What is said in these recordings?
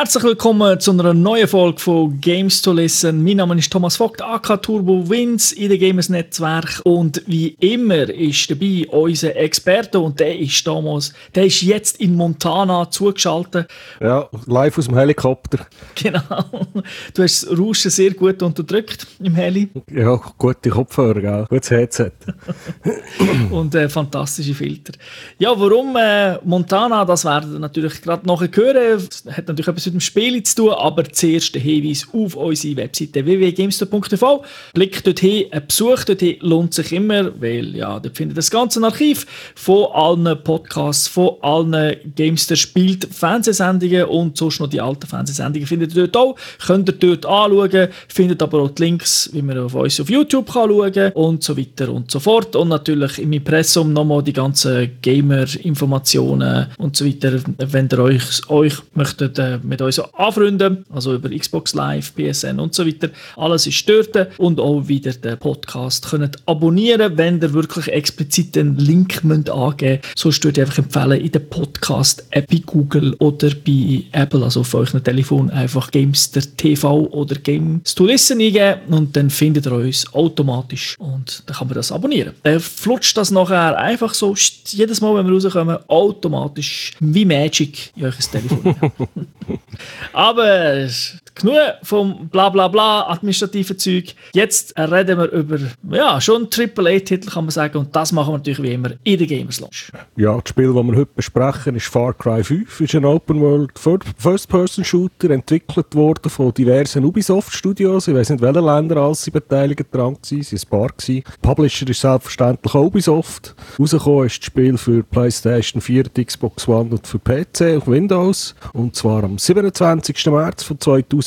Herzlich willkommen zu einer neuen Folge von Games to Listen. Mein Name ist Thomas Vogt, AK Turbo Wins in den Gamers Netzwerk und wie immer ist dabei unser Experte und der ist damals, der ist jetzt in Montana zugeschaltet. Ja, live aus dem Helikopter. Genau. Du hast das Rauschen sehr gut unterdrückt im Heli. Ja, gute Kopfhörer, gell? gutes Headset. und äh, fantastische Filter. Ja, warum äh, Montana, das werden wir natürlich gerade nachher hören. Das hat natürlich etwas mit dem Spiel zu tun, aber zuerst der Hinweis auf unsere Webseite www.gamester.tv. Blick dorthin, ein Besuch dorthin lohnt sich immer, weil ja, dort findet das ganze Archiv von allen Podcasts, von allen Gamester spielt Fernsehsendungen und sonst noch die alten Fernsehsendungen findet ihr dort auch. Könnt ihr dort anschauen, findet aber auch die Links, wie man auf uns auf YouTube kann schauen und so weiter und so fort. Und natürlich im Impressum nochmal die ganzen Gamer-Informationen und so weiter, wenn ihr euch, euch möchtet äh, mit uns anfreunden, also über Xbox Live, PSN und so weiter. Alles ist dort und auch wieder den Podcast könnt abonnieren, wenn ihr wirklich explizit den Link müsst angeben müsst. Sonst würde ich einfach empfehlen, in der Podcast-App bei Google oder bei Apple, also auf eurem Telefon, einfach Gamester TV oder Games to Listen eingeben und dann findet ihr uns automatisch und dann kann man das abonnieren. Dann flutscht das nachher einfach so jedes Mal, wenn wir rauskommen, automatisch wie Magic in euer Telefon. Aber genug vom Blablabla bla, bla, administrativen Zeug. Jetzt reden wir über ja, schon AAA-Titel, kann man sagen. Und das machen wir natürlich wie immer in der Gamers Lounge. Ja, das Spiel, das wir heute besprechen, ist Far Cry 5. ist ein Open-World First-Person-Shooter, entwickelt worden von diversen Ubisoft-Studios. Ich weiß nicht, welche Länder alles sie beteiligt dran waren. Sie waren ein paar. Gewesen. Publisher ist selbstverständlich auch Ubisoft. Rausgekommen ist das Spiel für PlayStation 4, Xbox One und für PC auf Windows. Und zwar am 27. März von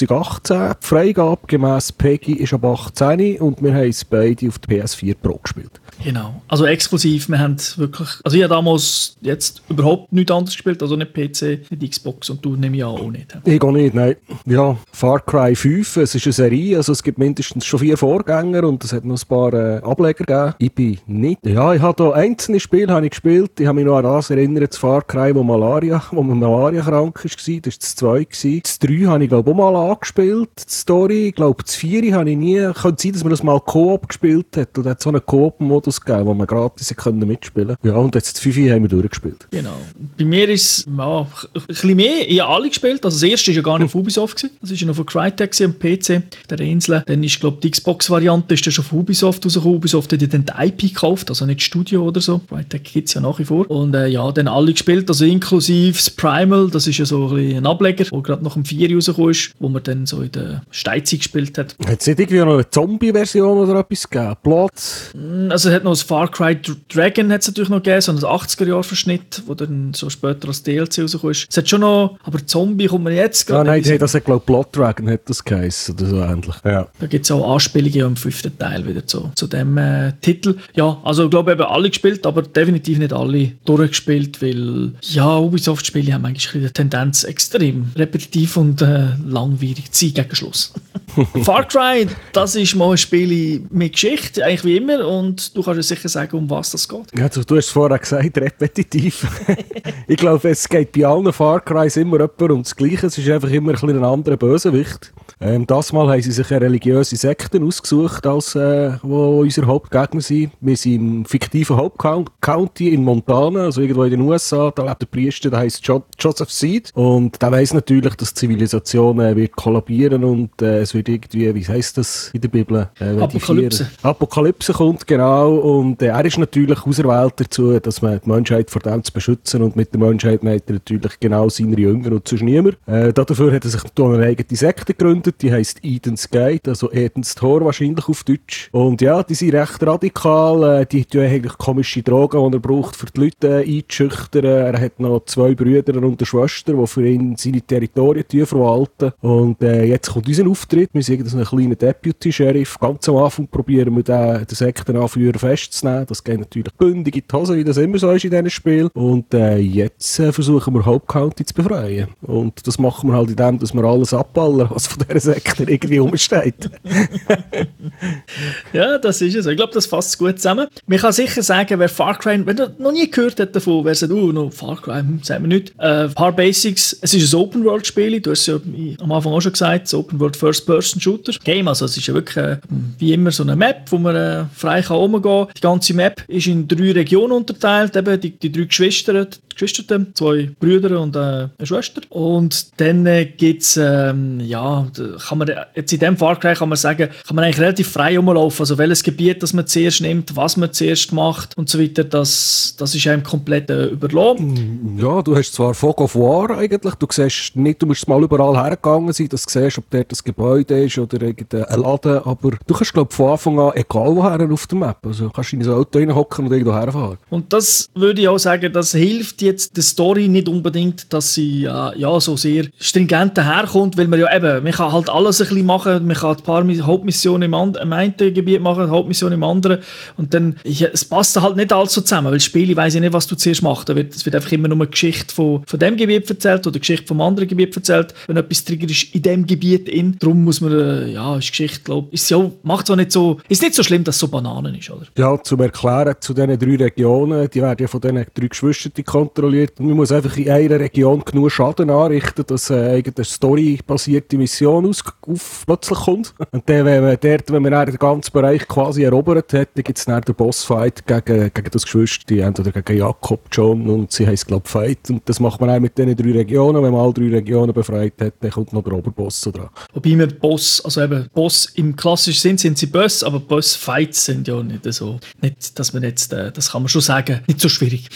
2018. Die Freigabe gemäss PEGI ist ab 18 und wir haben es beide auf der PS4 Pro gespielt. Genau. Also exklusiv, wir haben wirklich, also ich habe damals jetzt überhaupt nichts anderes gespielt, also nicht PC, nicht Xbox und du nehme ich auch nicht. Ich auch nicht, nein. Ja, Far Cry 5, es ist eine Serie, also es gibt mindestens schon vier Vorgänger und es hat noch ein paar äh, Ableger gegeben. Ich bin nicht, ja, ich habe da einzelne Spiele habe ich gespielt, ich habe mich noch an das erinnert, das Far Cry, wo Malaria, wo man Malaria krank war, das war das 2 gewesen. Das 3 habe ich glaube auch mal angespielt, die Story, ich glaube das 4 habe ich nie, könnte sein, dass man das mal Koop gespielt hat und hat so einen Koop-Modus Modus gegeben, wo man gratis können mitspielen Ja, und jetzt 5 haben wir durchgespielt. Genau. Bei mir ist es ja, ein bisschen mehr. Ich habe alle gespielt. Also das erste war ja gar nicht auf Ubisoft. Gewesen. Das war ja noch von Crytek am PC, der Insel. Dann ist, glaube ich, die Xbox-Variante ist dann schon von Ubisoft rausgekommen. Ubisoft hat ja dann die IP gekauft, also nicht Studio oder so. Crytek gibt es ja nach wie vor. Und äh, ja, dann alle gespielt, also inklusive das Primal, das ist ja so ein, ein Ableger, der gerade nach dem 4 rausgekommen ist, wo man dann so in der Steinzeit gespielt hat. Hat es nicht irgendwie noch eine Zombie-Version oder etwas gegeben? Blood? Mm, also hat noch das Far Cry Dragon hat es natürlich noch gegeben, so ein 80er-Jahr-Verschnitt, wo dann so später als DLC rausgekommen ist. Es hat schon noch, aber Zombie kommt man jetzt gerade. Ja, nein, hey, das hat glaube Blood Dragon hat das geheißen oder so ähnlich. Ja. Da gibt es auch Anspielungen im fünften Teil wieder zu, zu dem äh, Titel. Ja, also ich glaube eben alle gespielt, aber definitiv nicht alle durchgespielt, weil ja, Ubisoft-Spiele haben eigentlich eine Tendenz extrem repetitiv und äh, langwierig zu sein gegen Schluss. Far Cry, das ist mal ein Spiel mit Geschichte, eigentlich wie immer und du kannst uns sicher sagen, um was das geht. Ja, du, du hast vorher gesagt, repetitiv. ich glaube, es geht bei allen Far Crys immer jemand um das Gleiche. Es ist einfach immer ein, ein anderer Bösewicht. Ähm, das Mal haben sie sich eine religiöse Sekte ausgesucht, als äh, wo unsere Hauptgegner sind. Wir sind im fiktiven Hauptcounty in Montana, also irgendwo in den USA. Da lebt der Priester, der heißt jo Joseph Seed. Und der weiß natürlich, dass die Zivilisation äh, wird kollabieren und äh, es wird irgendwie, wie heißt das in der Bibel? Äh, Apokalypse. Apokalypse kommt, genau. Und äh, er ist natürlich auserwählt dazu, dass man die Menschheit vor dem zu beschützen. Und mit der Menschheit meint er natürlich genau seine Jünger und sonst niemand. Äh, dafür hat er sich eine eigene Sekte gegründet, die heißt Eden's Gate, also Edens Tor wahrscheinlich auf Deutsch. Und ja, die sind recht radikal. Äh, die tun eigentlich komische Drogen, die er braucht, für die Leute äh, einzuschüchtern. Er hat noch zwei Brüder und eine Schwester, die für ihn seine Territorien verwalten. Und äh, jetzt kommt unser Auftritt. Wir sind so ein kleiner Deputy-Sheriff. Ganz am Anfang probieren wir den, den Sektenanführer festzunehmen. Das geht natürlich bündig in die Hose, wie das immer so ist in diesem Spiel. Und äh, jetzt äh, versuchen wir Hope County zu befreien. Und das machen wir halt in dem, dass wir alles abballern, was von Sektor irgendwie umsteht. ja, das ist es. Ich glaube, das fasst gut zusammen. Man kann sicher sagen, wer Far Cry, wenn du noch nie gehört hat davon, wer sagt, oh, no, Far Cry, hm, wir nicht. Äh, paar Basics. Es ist ein Open-World-Spiel. Du hast es ja am Anfang auch schon gesagt, ein Open-World-First-Person-Shooter. Game, also es ist ja wirklich äh, wie immer so eine Map, wo man äh, frei kann rumgehen kann. Die ganze Map ist in drei Regionen unterteilt, eben die, die drei Geschwister, Geschwister, zwei Brüder und äh, eine Schwester. Und dann äh, gibt es, ähm, ja, kann man, jetzt in diesem Cry kann man sagen, kann man eigentlich relativ frei rumlaufen. Also welches Gebiet das man zuerst nimmt, was man zuerst macht und so weiter, das, das ist einem komplett äh, überlassen. Mm, ja, du hast zwar Fog of War eigentlich, du siehst nicht, du musst mal überall hergegangen sein, dass du siehst, ob dort das Gebäude ist oder irgendein Laden, aber du kannst glaube von Anfang an egal woher auf der Map, also kannst in ein Auto reinhocken und irgendwo herfahren. Und das würde ich auch sagen, das hilft jetzt der Story nicht unbedingt, dass sie äh, ja so sehr stringent daherkommt, weil man ja eben, man kann halt alles ein bisschen machen, man kann ein paar Hauptmissionen im, im einen Gebiet machen, Hauptmissionen im anderen und dann, ja, es passt halt nicht alles so zusammen, weil Spiele weiß ich nicht, was du zuerst machst, da wird, es wird einfach immer nur eine Geschichte von, von dem Gebiet erzählt oder eine Geschichte vom anderen Gebiet erzählt, wenn etwas Trigger ist in dem Gebiet in, darum muss man, äh, ja, ist Geschichte, glaube ich, ja, macht es nicht so, ist nicht so schlimm, dass es so Bananen ist, oder? Ja, zum Erklären zu diesen drei Regionen, die werden ja von diesen drei Geschwistern kontrolliert und man muss einfach in einer Region genug Schaden anrichten, dass äh, eine storybasierte Mission aus, auf, plötzlich kommt. Und dann, wenn man dort, wenn man den ganzen Bereich quasi erobert hat, dann gibt es dann den Bossfight gegen, gegen das Geschwister, entweder gegen Jakob, John und sie heißt glaube Fight. Und das macht man auch mit diesen drei Regionen. Wenn man alle drei Regionen befreit hat, dann kommt noch der Oberboss dran. Wobei wir Boss, also eben Boss im klassischen Sinn sind sie Boss, aber Boss-Fights sind ja nicht so, nicht, dass man jetzt, äh, das kann man schon sagen, nicht so schwierig.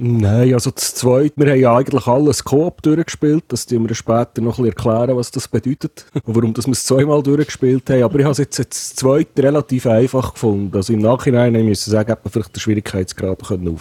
Nein, also das Zweite, wir haben ja eigentlich alles Koop durchgespielt, das tun wir später noch ein bisschen erklären, was das bedeutet und warum dass wir es zweimal durchgespielt haben. Aber ich habe es jetzt, jetzt das Zweite relativ einfach gefunden. Also im Nachhinein müssen sagen, hätte man vielleicht den Schwierigkeitsgrad können.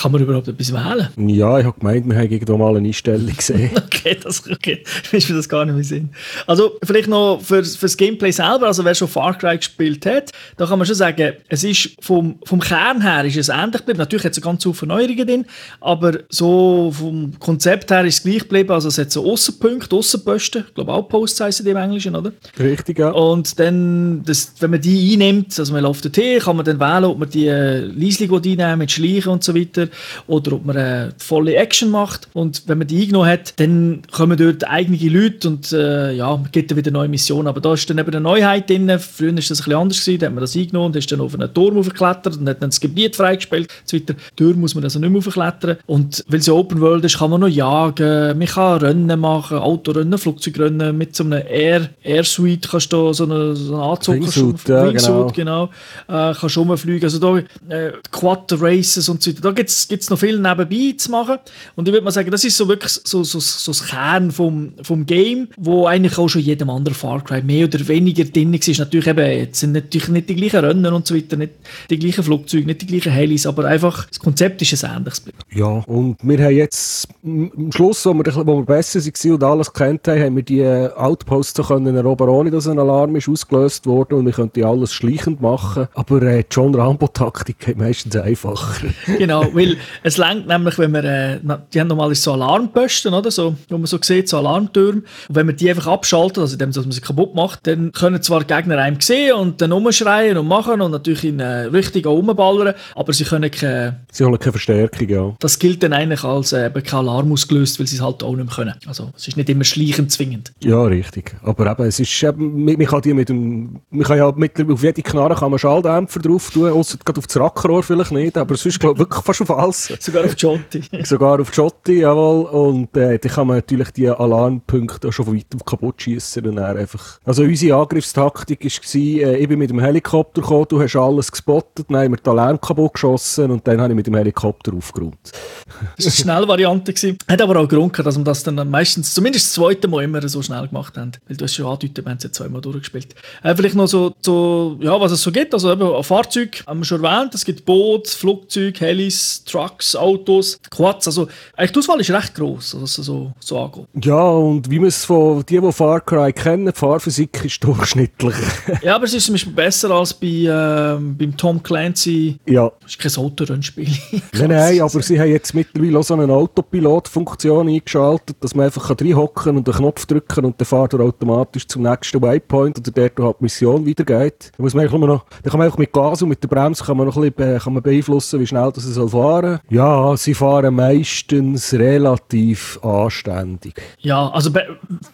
Kann man überhaupt etwas wählen? Ja, ich habe gemeint, wir haben irgendwo mal eine Einstellung gesehen. okay, das okay. ist mir das gar nicht mehr Sinn. Also vielleicht noch für, für das Gameplay selber, also wer schon Far Cry gespielt hat, da kann man schon sagen, es ist vom, vom Kern her ist es ähnlich geblieben. Natürlich hat es ganz viele Neuerungen drin, aber so vom Konzept her ist es gleich geblieben. Also es hat so Aussenpunkte, Aussenposten, ich glaube heißen die im Englischen, oder? Richtig, ja. Und dann, das, wenn man die einnimmt, also man läuft dorthin, kann man dann wählen, ob man die äh, Leisling einnehmen mit Schleichen und so weiter oder ob man eine volle Action macht. Und wenn man die eingenommen hat, dann kommen dort eigene Leute und äh, ja, gibt dann wieder neue Missionen. Aber da ist dann eben eine Neuheit drin. Früher war das ein bisschen anders gewesen, da hat man das eingenommen und ist dann auf einen Turm aufgeklettert und hat dann das Gebiet freigespielt und so weiter. Turm muss man also nicht mehr aufklettern. Und weil es Open World ist, kann man noch jagen, man kann Rennen machen, Autorennen, Flugzeugrennen mit so einem Air, Air Suite kannst du so einen, so einen Anzug Wingsuit, ja, Wingsuit, genau. genau äh, kannst rumfliegen. Also da äh, Quad Races und so weiter. Da gibt es noch viel nebenbei zu machen. Und ich würde mal sagen, das ist so wirklich so, so, so das Kern vom, vom Game, wo eigentlich auch schon jedem anderen Far Cry mehr oder weniger drin ist. Natürlich eben, jetzt sind natürlich nicht die gleichen Rennen und so weiter, nicht die gleichen Flugzeuge, nicht die gleichen Helis, aber einfach das Konzept ist ein ähnliches. Ja, und wir haben jetzt am Schluss, wo wir, wo wir besser waren und alles kennt haben, haben wir die Outposts können erobern, ohne dass ein Alarm ist ausgelöst wurde und wir könnten alles schleichend machen. Aber äh, John Rambo-Taktik geht meistens einfacher. genau, weil es längt nämlich, wenn wir, äh, die haben normal so Alarmposten, oder? So, wo man so sieht, so Alarmtürme. Und wenn man die einfach abschaltet, also indem dass man sie kaputt macht, dann können zwar Gegner einem sehen und dann umschreien und machen und natürlich in äh, richtig rumballern, aber sie können keine... Sie holen keine Verstärkung, ja. Das gilt dann eigentlich als äh, kein Alarm ausgelöst, weil sie es halt auch nicht mehr können. Also es ist nicht immer schleichend zwingend. Ja, richtig. Aber eben, es ist eben, man, kann die mit dem, man kann ja mit, auf jede Knarre kann man Schalldämpfer drauf tun, außer gerade auf das Rackrohr vielleicht nicht, aber sonst glaube ich wirklich fast auf alles. Sogar auf Jotti. Sogar auf Jotti, jawohl. Und äh, dann kann man natürlich die Alarmpunkte auch schon von weitem kaputt schießen und dann einfach... Also unsere Angriffstaktik war, äh, ich bin mit dem Helikopter gekommen, du hast alles gespottet, dann haben wir den Alarm kaputt geschossen und dann habe ich mit dem Helikopter aufgeräumt. Das war eine schnelle Variante. Gewesen. Hat aber auch Grund gehabt, dass wir das dann meistens, zumindest das zweite Mal immer so schnell gemacht haben. Weil du hast schon angedeutet, wir haben es jetzt zweimal durchgespielt. Äh, vielleicht noch so, so, ja, was es so gibt. Also eben Fahrzeuge, haben wir schon erwähnt. Es gibt Boote, Flugzeuge, Helis, Trucks, Autos, Quads. Also eigentlich die Auswahl ist recht gross, es so, so angeht. Ja, und wie man es von denen, die Far Cry kennen, die Fahrphysik ist durchschnittlich. ja, aber es ist zum Beispiel besser als bei, äh, beim Tom Clancy. Ja. Das ist kein Autorennspiel. nein, nein, aber sie haben jetzt mittlerweile auch so eine Autopilot-Funktion eingeschaltet, dass man einfach reinhocken und einen Knopf drücken und dann fährt er automatisch zum nächsten Waypoint oder der halt die Mission weitergeht. Da muss man einfach noch, da kann man einfach mit Gas und mit der Bremse kann man noch ein bisschen kann man beeinflussen, wie schnell das soll fahren. Ja, sie fahren meistens relativ anständig. Ja, also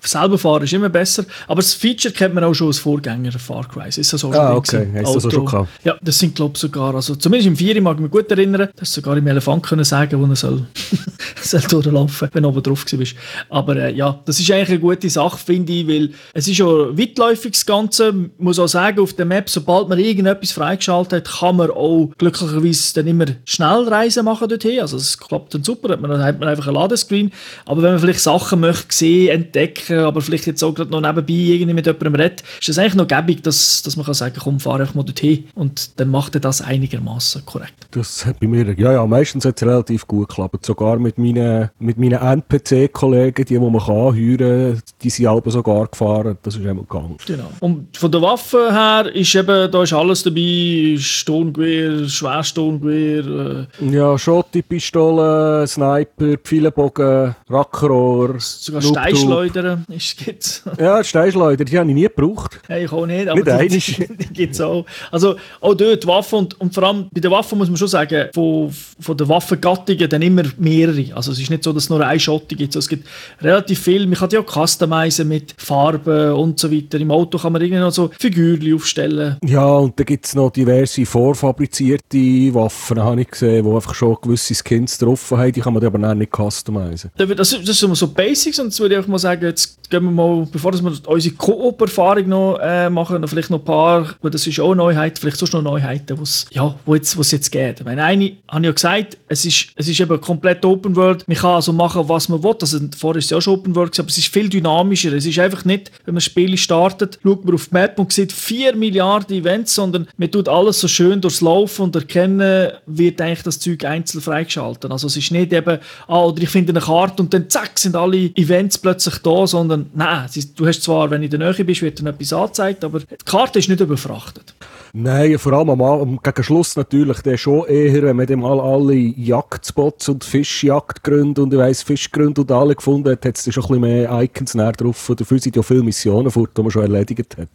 selber fahren ist immer besser, aber das Feature kennt man auch schon als Vorgänger Far Cry. Ist das auch ah, okay. Hast du das schon gehabt? Ja, das sind glaube ich sogar, also zumindest im 4 mag ich mich gut erinnern, dass sogar im Elefant können sagen, wo er soll, soll durchlaufen, wenn er oben drauf war. Aber äh, ja, das ist eigentlich eine gute Sache, finde ich, weil es ist schon weitläufig das Ganze. Ich muss auch sagen, auf der Map, sobald man irgendetwas freigeschaltet hat, kann man auch glücklicherweise dann immer Schnellreisen machen dorthin. Also es klappt dann super, dann hat man einfach ein Ladescreen. Aber wenn man vielleicht Sachen möchte sehen, entdecken, aber vielleicht jetzt auch gerade noch nebenbei irgendwie mit jemandem redet, ist das eigentlich noch gäbig, dass, dass man kann sagen, komm, fahr einfach mal dorthin und dann macht er das einigermaßen korrekt. Das hat bei mir, ja, ja, meistens hat es relativ gut geklappt. Sogar mit meinen, mit meinen NPC-Kollegen, die, die man kann anhören, die sind alle sogar gefahren. Das ist immer gegangen. Genau. Und von der Waffe her ist eben, da ist alles dabei, Sturmgewehr, Schwersturmgewehr. Äh, ja, Schottipistole, Sniper, Pfeilenbogen, Rackrohr. Sogar Steinschleudern gibt's. ja, Steinschleuder, die habe ich nie gebraucht. Hey, ich auch nicht, aber nicht die, die, die gibt es auch. Also auch dort Waffen und, und vor allem bei der Waffe muss man schon sagen, von, von den Waffengattungen dann immer mehrere. Also es ist nicht so, dass es nur eine Schotte gibt. Es gibt relativ viel. Man kann die auch customizen mit Farben und so weiter. Im Auto kann man irgendwie noch so Figürchen aufstellen. Ja, und dann gibt es noch diverse vorfabrizierte Waffen, habe ich gesehen, die einfach schon gewisse Skins drauf haben. Die kann man aber nicht customizen. Das, das sind so Basics und jetzt würde ich einfach mal sagen, jetzt gehen wir mal, bevor wir unsere Koop-Erfahrung noch äh, machen, noch vielleicht noch ein paar, weil das ist auch Neuheit, vielleicht sonst noch Neuheiten, wo's, ja, wo jetzt, es jetzt geht. Ich meine, eine, habe ja gesagt, es ist, es ist eben komplett Open World. Man kann also machen, was man will. Also, vorher ist es ja auch schon Open World, aber es ist viel dynamischer. Es ist einfach nicht, wenn man Spiele startet, schaut man auf die Map und sieht 4 Milliarden Events, sondern man tut alles so schön durchs Laufen und erkennen, wird eigentlich das Zeug einzeln freigeschaltet. Also es ist nicht eben, ah, oder ich finde eine Karte und dann zack, sind alle Events plötzlich da, sondern nein, du hast zwar, wenn du in der Nähe bist, wird dir etwas angezeigt, aber die Karte ist nicht überfrachtet. Nein, vor allem am, am gegen Schluss natürlich, der schon eher, wenn man dem mal alle Jagdspots und Fischjagdgründe und ich weiss Fischgründe und alle gefunden hat, hat es schon ein bisschen mehr Icons näher drauf. Dafür sind ja viele Missionen fort, die man schon erledigt hat.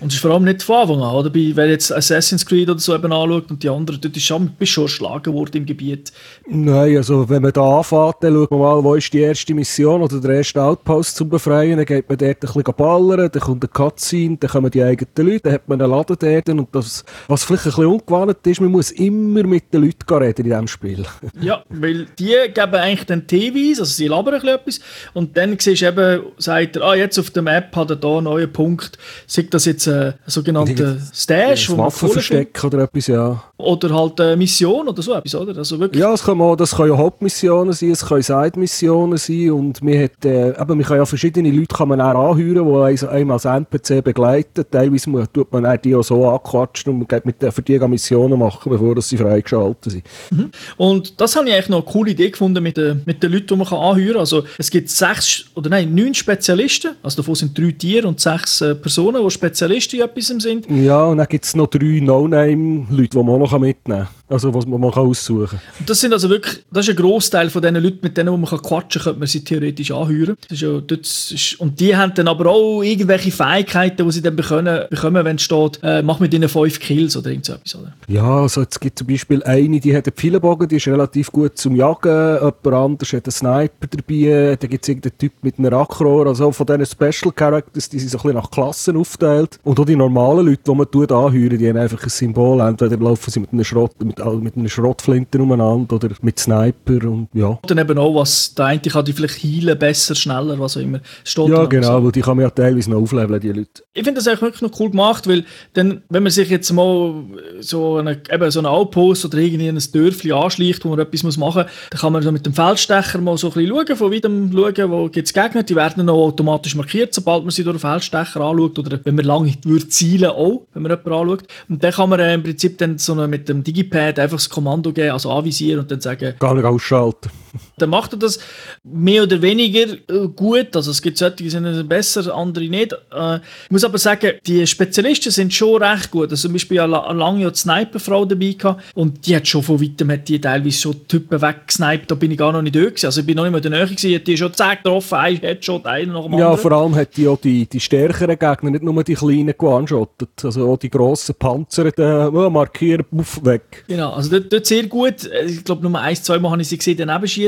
Und es ist vor allem nicht von Anfang an, oder? Wenn jetzt Assassin's Creed oder so eben anschaut und die anderen, dort ist schon, bist schon erschlagen worden im Gebiet. Nein, also wenn man da anfängt, dann schaut man mal, wo ist die erste Mission oder der erste Outpost zum Befreien, dann geht man dort ein bisschen ballern, dann kommt eine Cutscene, dann kommen die eigenen Leute, dann hat man einen Laden dort und das, was vielleicht ein bisschen ungewohnt ist, man muss immer mit den Leuten reden in diesem Spiel. ja, weil die geben eigentlich den Teeweis, also sie labern ein etwas und dann siehst du eben, sagt er, ah, jetzt auf der Map hat er da einen neuen Punkt, sagt das jetzt ein sogenannter Stash, wo Waffenversteck oder etwas, ja. Oder halt eine Mission oder so etwas, oder? Also wirklich. Ja, es kann auch, das können ja Hauptmissionen sein, es können Side-Missionen sein und man hat, äh, eben, man kann ja verschiedene Leute kann man auch anhören, die einem als NPC begleiten. Teilweise tut man die auch so anquatschen und man geht mit, für die Missionen machen, bevor sie freigeschaltet sind. Mhm. Und das habe ich eigentlich noch eine coole Idee gefunden mit den, mit den Leuten, die man anhören kann. Also es gibt sechs, oder nein, neun Spezialisten, also davon sind drei Tiere und sechs äh, Personen, die Spezialisten in etwas sind. Ja, und dann gibt es noch drei No-Name-Leute, die man auch noch mitnehmen kann. Also was man, man kann aussuchen kann. Das sind also wirklich, das ist ein Großteil von den Leuten, mit denen man kann quatschen kann, könnte man sie theoretisch anhören. Das ist ja, das ist, und die haben dann aber auch irgendwelche Fähigkeiten, die sie dann bekommen, bekommen wenn es steht, äh, mach mit ihnen fünf Kills oder irgend so etwas. Oder? Ja, also es gibt zum Beispiel eine, die hat einen Pfeilenbogen, die ist relativ gut zum Jagen, jemand anderes hat einen Sniper dabei, dann gibt es irgendeinen Typ mit einem Rackrohr, also von diesen Special Characters, die sind so ein bisschen nach Klassen aufgeteilt. Und auch die normalen Leute, die man tut anhören, die haben einfach ein Symbol, entweder laufen sie mit einem Schrott, mit also mit einer Schrotflinte umeinander oder mit Sniper und ja. Dann eben auch, was der eine kann die vielleicht heilen, besser, schneller, was auch immer. Steht ja, genau, so. weil die kann man ja teilweise noch aufleveln, die Leute. Ich finde das eigentlich wirklich noch cool gemacht, weil dann, wenn man sich jetzt mal so eine, eben so einen Outpost oder irgendwie ein Dörfli anschleicht, wo man etwas muss machen dann kann man so mit dem Feldstecher mal so ein bisschen schauen, von weitem schauen, wo gibt es Gegner, die werden dann automatisch markiert, sobald man sie durch den Feldstecher anschaut oder wenn man lange würde zielen auch, wenn man jemanden anschaut. Und dann kann man äh, im Prinzip dann so mit dem Digipad einfach das Kommando geben, also anvisieren und dann sagen... Gar nicht ausschalten. Dann macht er das mehr oder weniger äh, gut. Also es gibt solche, die sind besser, andere nicht. Äh, ich muss aber sagen, die Spezialisten sind schon recht gut. Also zum Beispiel ja lange ja die Sniperfrau dabei gehabt und die hat schon von weitem hat die teilweise schon Typen weggesniped. Da bin ich gar noch nicht gewesen. Also ich bin noch nicht mehr in der Nähe gewesen. Die schon zack getroffen, ein Headshot, einer nach dem anderen. Ja, vor allem hat die auch die, die stärkeren Gegner, nicht nur die kleinen gewanschottet. Also auch die grossen Panzer, die äh, markieren, weg. Genau, also dort, dort sehr gut. Ich glaube, nur ein, zwei Mal habe ich sie gesehen, daneben schießen.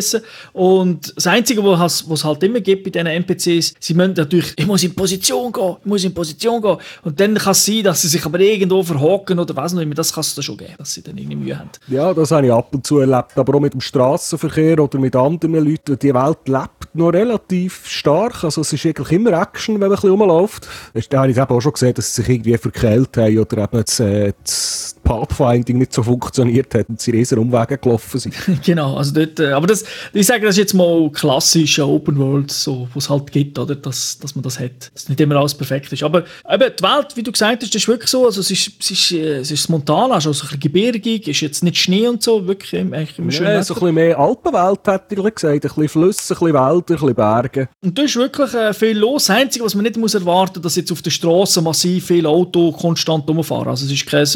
Und das Einzige, was es halt immer gibt bei diesen NPCs, sie müssen natürlich, ich muss in Position gehen, ich muss in Position gehen. Und dann kann es sein, dass sie sich aber irgendwo verhocken oder was noch immer. Das kann es da schon geben, dass sie dann irgendwie Mühe haben. Ja, das habe ich ab und zu erlebt. Aber auch mit dem Straßenverkehr oder mit anderen Leuten. Die Welt lebt noch relativ stark. Also es ist eigentlich immer Action, wenn man ein bisschen rumläuft. Da habe ich eben auch schon gesehen, dass sie sich irgendwie verkehlt haben oder eben das, äh, Pathfinding nicht so funktioniert hat und sie riesen Umwege gelaufen sind. genau, also dort, äh, aber das, ich sage, das ist jetzt mal klassische Open World, so, was es halt gibt, oder, dass, dass man das hat. Dass nicht immer alles perfekt ist. Aber eben, die Welt, wie du gesagt hast, ist wirklich so, also es ist, es ist, äh, es ist Montana, also ein bisschen gebirgig, ist jetzt nicht Schnee und so, wirklich eigentlich im ja, so ein bisschen mehr Alpenwelt, hätte ich gesagt, ein bisschen Flüsse, ein bisschen Wälder, ein bisschen Berge. Und da ist wirklich äh, viel los. Das Einzige, was man nicht muss erwarten muss, dass jetzt auf der Straße massiv viele Autos konstant rumfahren. Also es ist kein,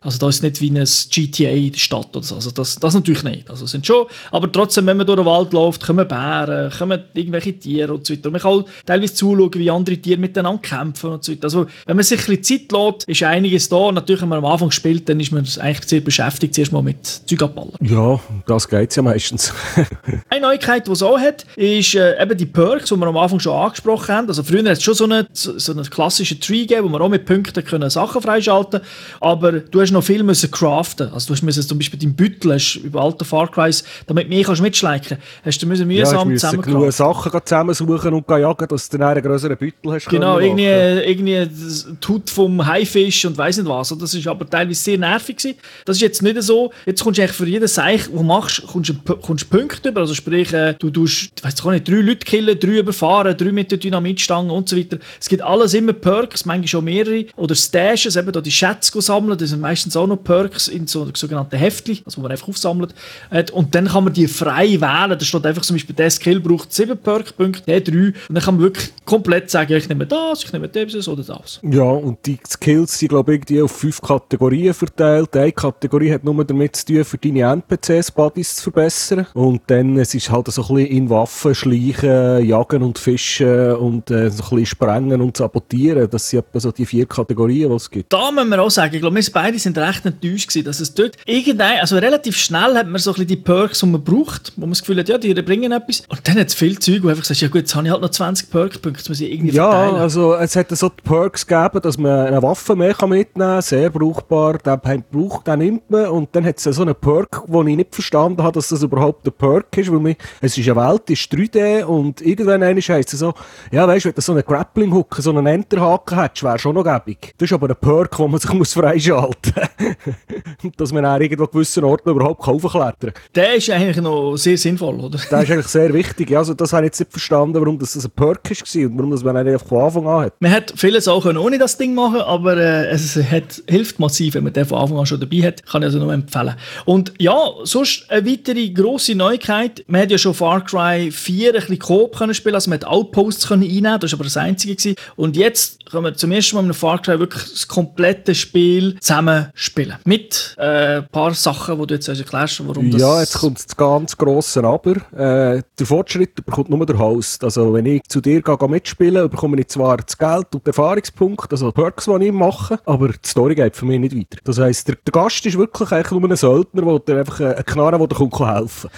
also da ist nicht wie ein GTA in der Stadt oder so. Also das, das natürlich nicht. Also sind schon, aber trotzdem, wenn man durch den Wald läuft, kommen Bären, kommen irgendwelche Tiere und so weiter. man kann auch teilweise zuschauen, wie andere Tiere miteinander kämpfen und so weiter. Also wenn man sich ein bisschen Zeit lässt, ist einiges da. Natürlich, wenn man am Anfang spielt, dann ist man eigentlich sehr beschäftigt, zuerst mal mit Zeug abballern. Ja, das geht ja meistens. eine Neuigkeit, die es auch hat, ist äh, eben die Perks, die wir am Anfang schon angesprochen haben. Also früher hat es schon so einen so eine klassischen Tree gegeben, wo man auch mit Punkten können Sachen freischalten aber du hast noch viel müssen craften. Also du musst zum Beispiel deinen Büttel hast, über alte Far Crys, damit du mehr kannst mitschleichen hast du müssen mühsam ja, zusammen genug Sachen zusammensuchen und jagen, dass du dann einen größeren Büttel hast. Genau, irgendwie, irgendwie die Haut vom Haifisch und weiss nicht was. Das ist aber teilweise sehr nervig gewesen. Das ist jetzt nicht so. Jetzt kommst du eigentlich für jeden Seich, den du machst, kommst du kommst Punkte über. Also sprich, äh, du tust, ich weiß nicht, drei Leute killen, drei überfahren, drei mit der Dynamitstange und so weiter. Es gibt alles immer Perks, manchmal schon mehrere. Oder Stashes, eben da die Schätze sammeln, das sind meistens auch noch Perks in so sogenannten Heftli, also wo man einfach aufsammelt. Und dann kann man die frei wählen. Da steht einfach zum Beispiel, der Skill braucht 7 Perk-Punkte, der 3. Und dann kann man wirklich komplett sagen, ich nehme das, ich nehme dieses oder das. Ja, und die Skills sind, glaube ich, irgendwie auf fünf Kategorien verteilt. Eine Kategorie hat nur damit zu tun, für deine NPCs Buddies zu verbessern. Und dann es ist halt so ein bisschen in Waffen schleichen, jagen und fischen und äh, so ein bisschen sprengen und sabotieren. Das sind etwa so die vier Kategorien, die es gibt. Da müssen wir auch sagen, ich glaube, wir beide sind recht enttäuscht gewesen, dass es dort irgendein, also relativ schnell hat man so ein bisschen die Perks, die man braucht, wo man das Gefühl hat, ja, die bringen etwas. Und dann hat es viel Zeug, wo einfach sagst, ja gut, jetzt habe ich halt noch 20 Perk-Punkte, muss ich irgendwie ja, verteilen. Ja, also es hat so die Perks gegeben, dass man eine Waffe mehr kann mitnehmen kann, sehr brauchbar, den braucht, den nimmt man. Und dann hat es so einen Perk, wo ich nicht verstanden habe, dass das überhaupt ein Perk ist, weil mich, es ist eine Welt, die ist 3D und irgendwann heisst es so, ja weißt du, wenn du so einen Grappling-Hook, so einen Enterhaken hättest, wäre schon noch gäbig. Das ist aber ein Perk, wo man sich muss freischalten muss. dass man an irgendwo gewissen Orten überhaupt aufklettern kann. Der ist eigentlich noch sehr sinnvoll, oder? Der ist eigentlich sehr wichtig. Also das habe ich jetzt nicht verstanden, warum das ein Perk war und warum das man einfach von Anfang an hat. Man hat vieles auch ohne das Ding machen aber äh, es hat, hilft massiv, wenn man den von Anfang an schon dabei hat. Kann ich also nur empfehlen. Und ja, sonst eine weitere grosse Neuigkeit. Man hat ja schon Far Cry 4 ein bisschen Coop können spielen, also man hat Outposts können einnehmen, das war aber das Einzige. Gewesen. Und jetzt können wir zum ersten Mal mit Far Cry wirklich das komplette Spiel zusammen spielen. Mit äh, ein paar Sachen, die du jetzt erklärst, warum das... Ja, jetzt kommt das ganz grosse Aber. Äh, der Fortschritt bekommt nur der Host. Also wenn ich zu dir gehe, mitspielen bekomme ich zwar das Geld und den Erfahrungspunkt, also die Perks, die ich mache, aber die Story geht für mich nicht weiter. Das heisst, der, der Gast ist wirklich eigentlich nur ein Söldner, der einfach einen Knarren, der dir helfen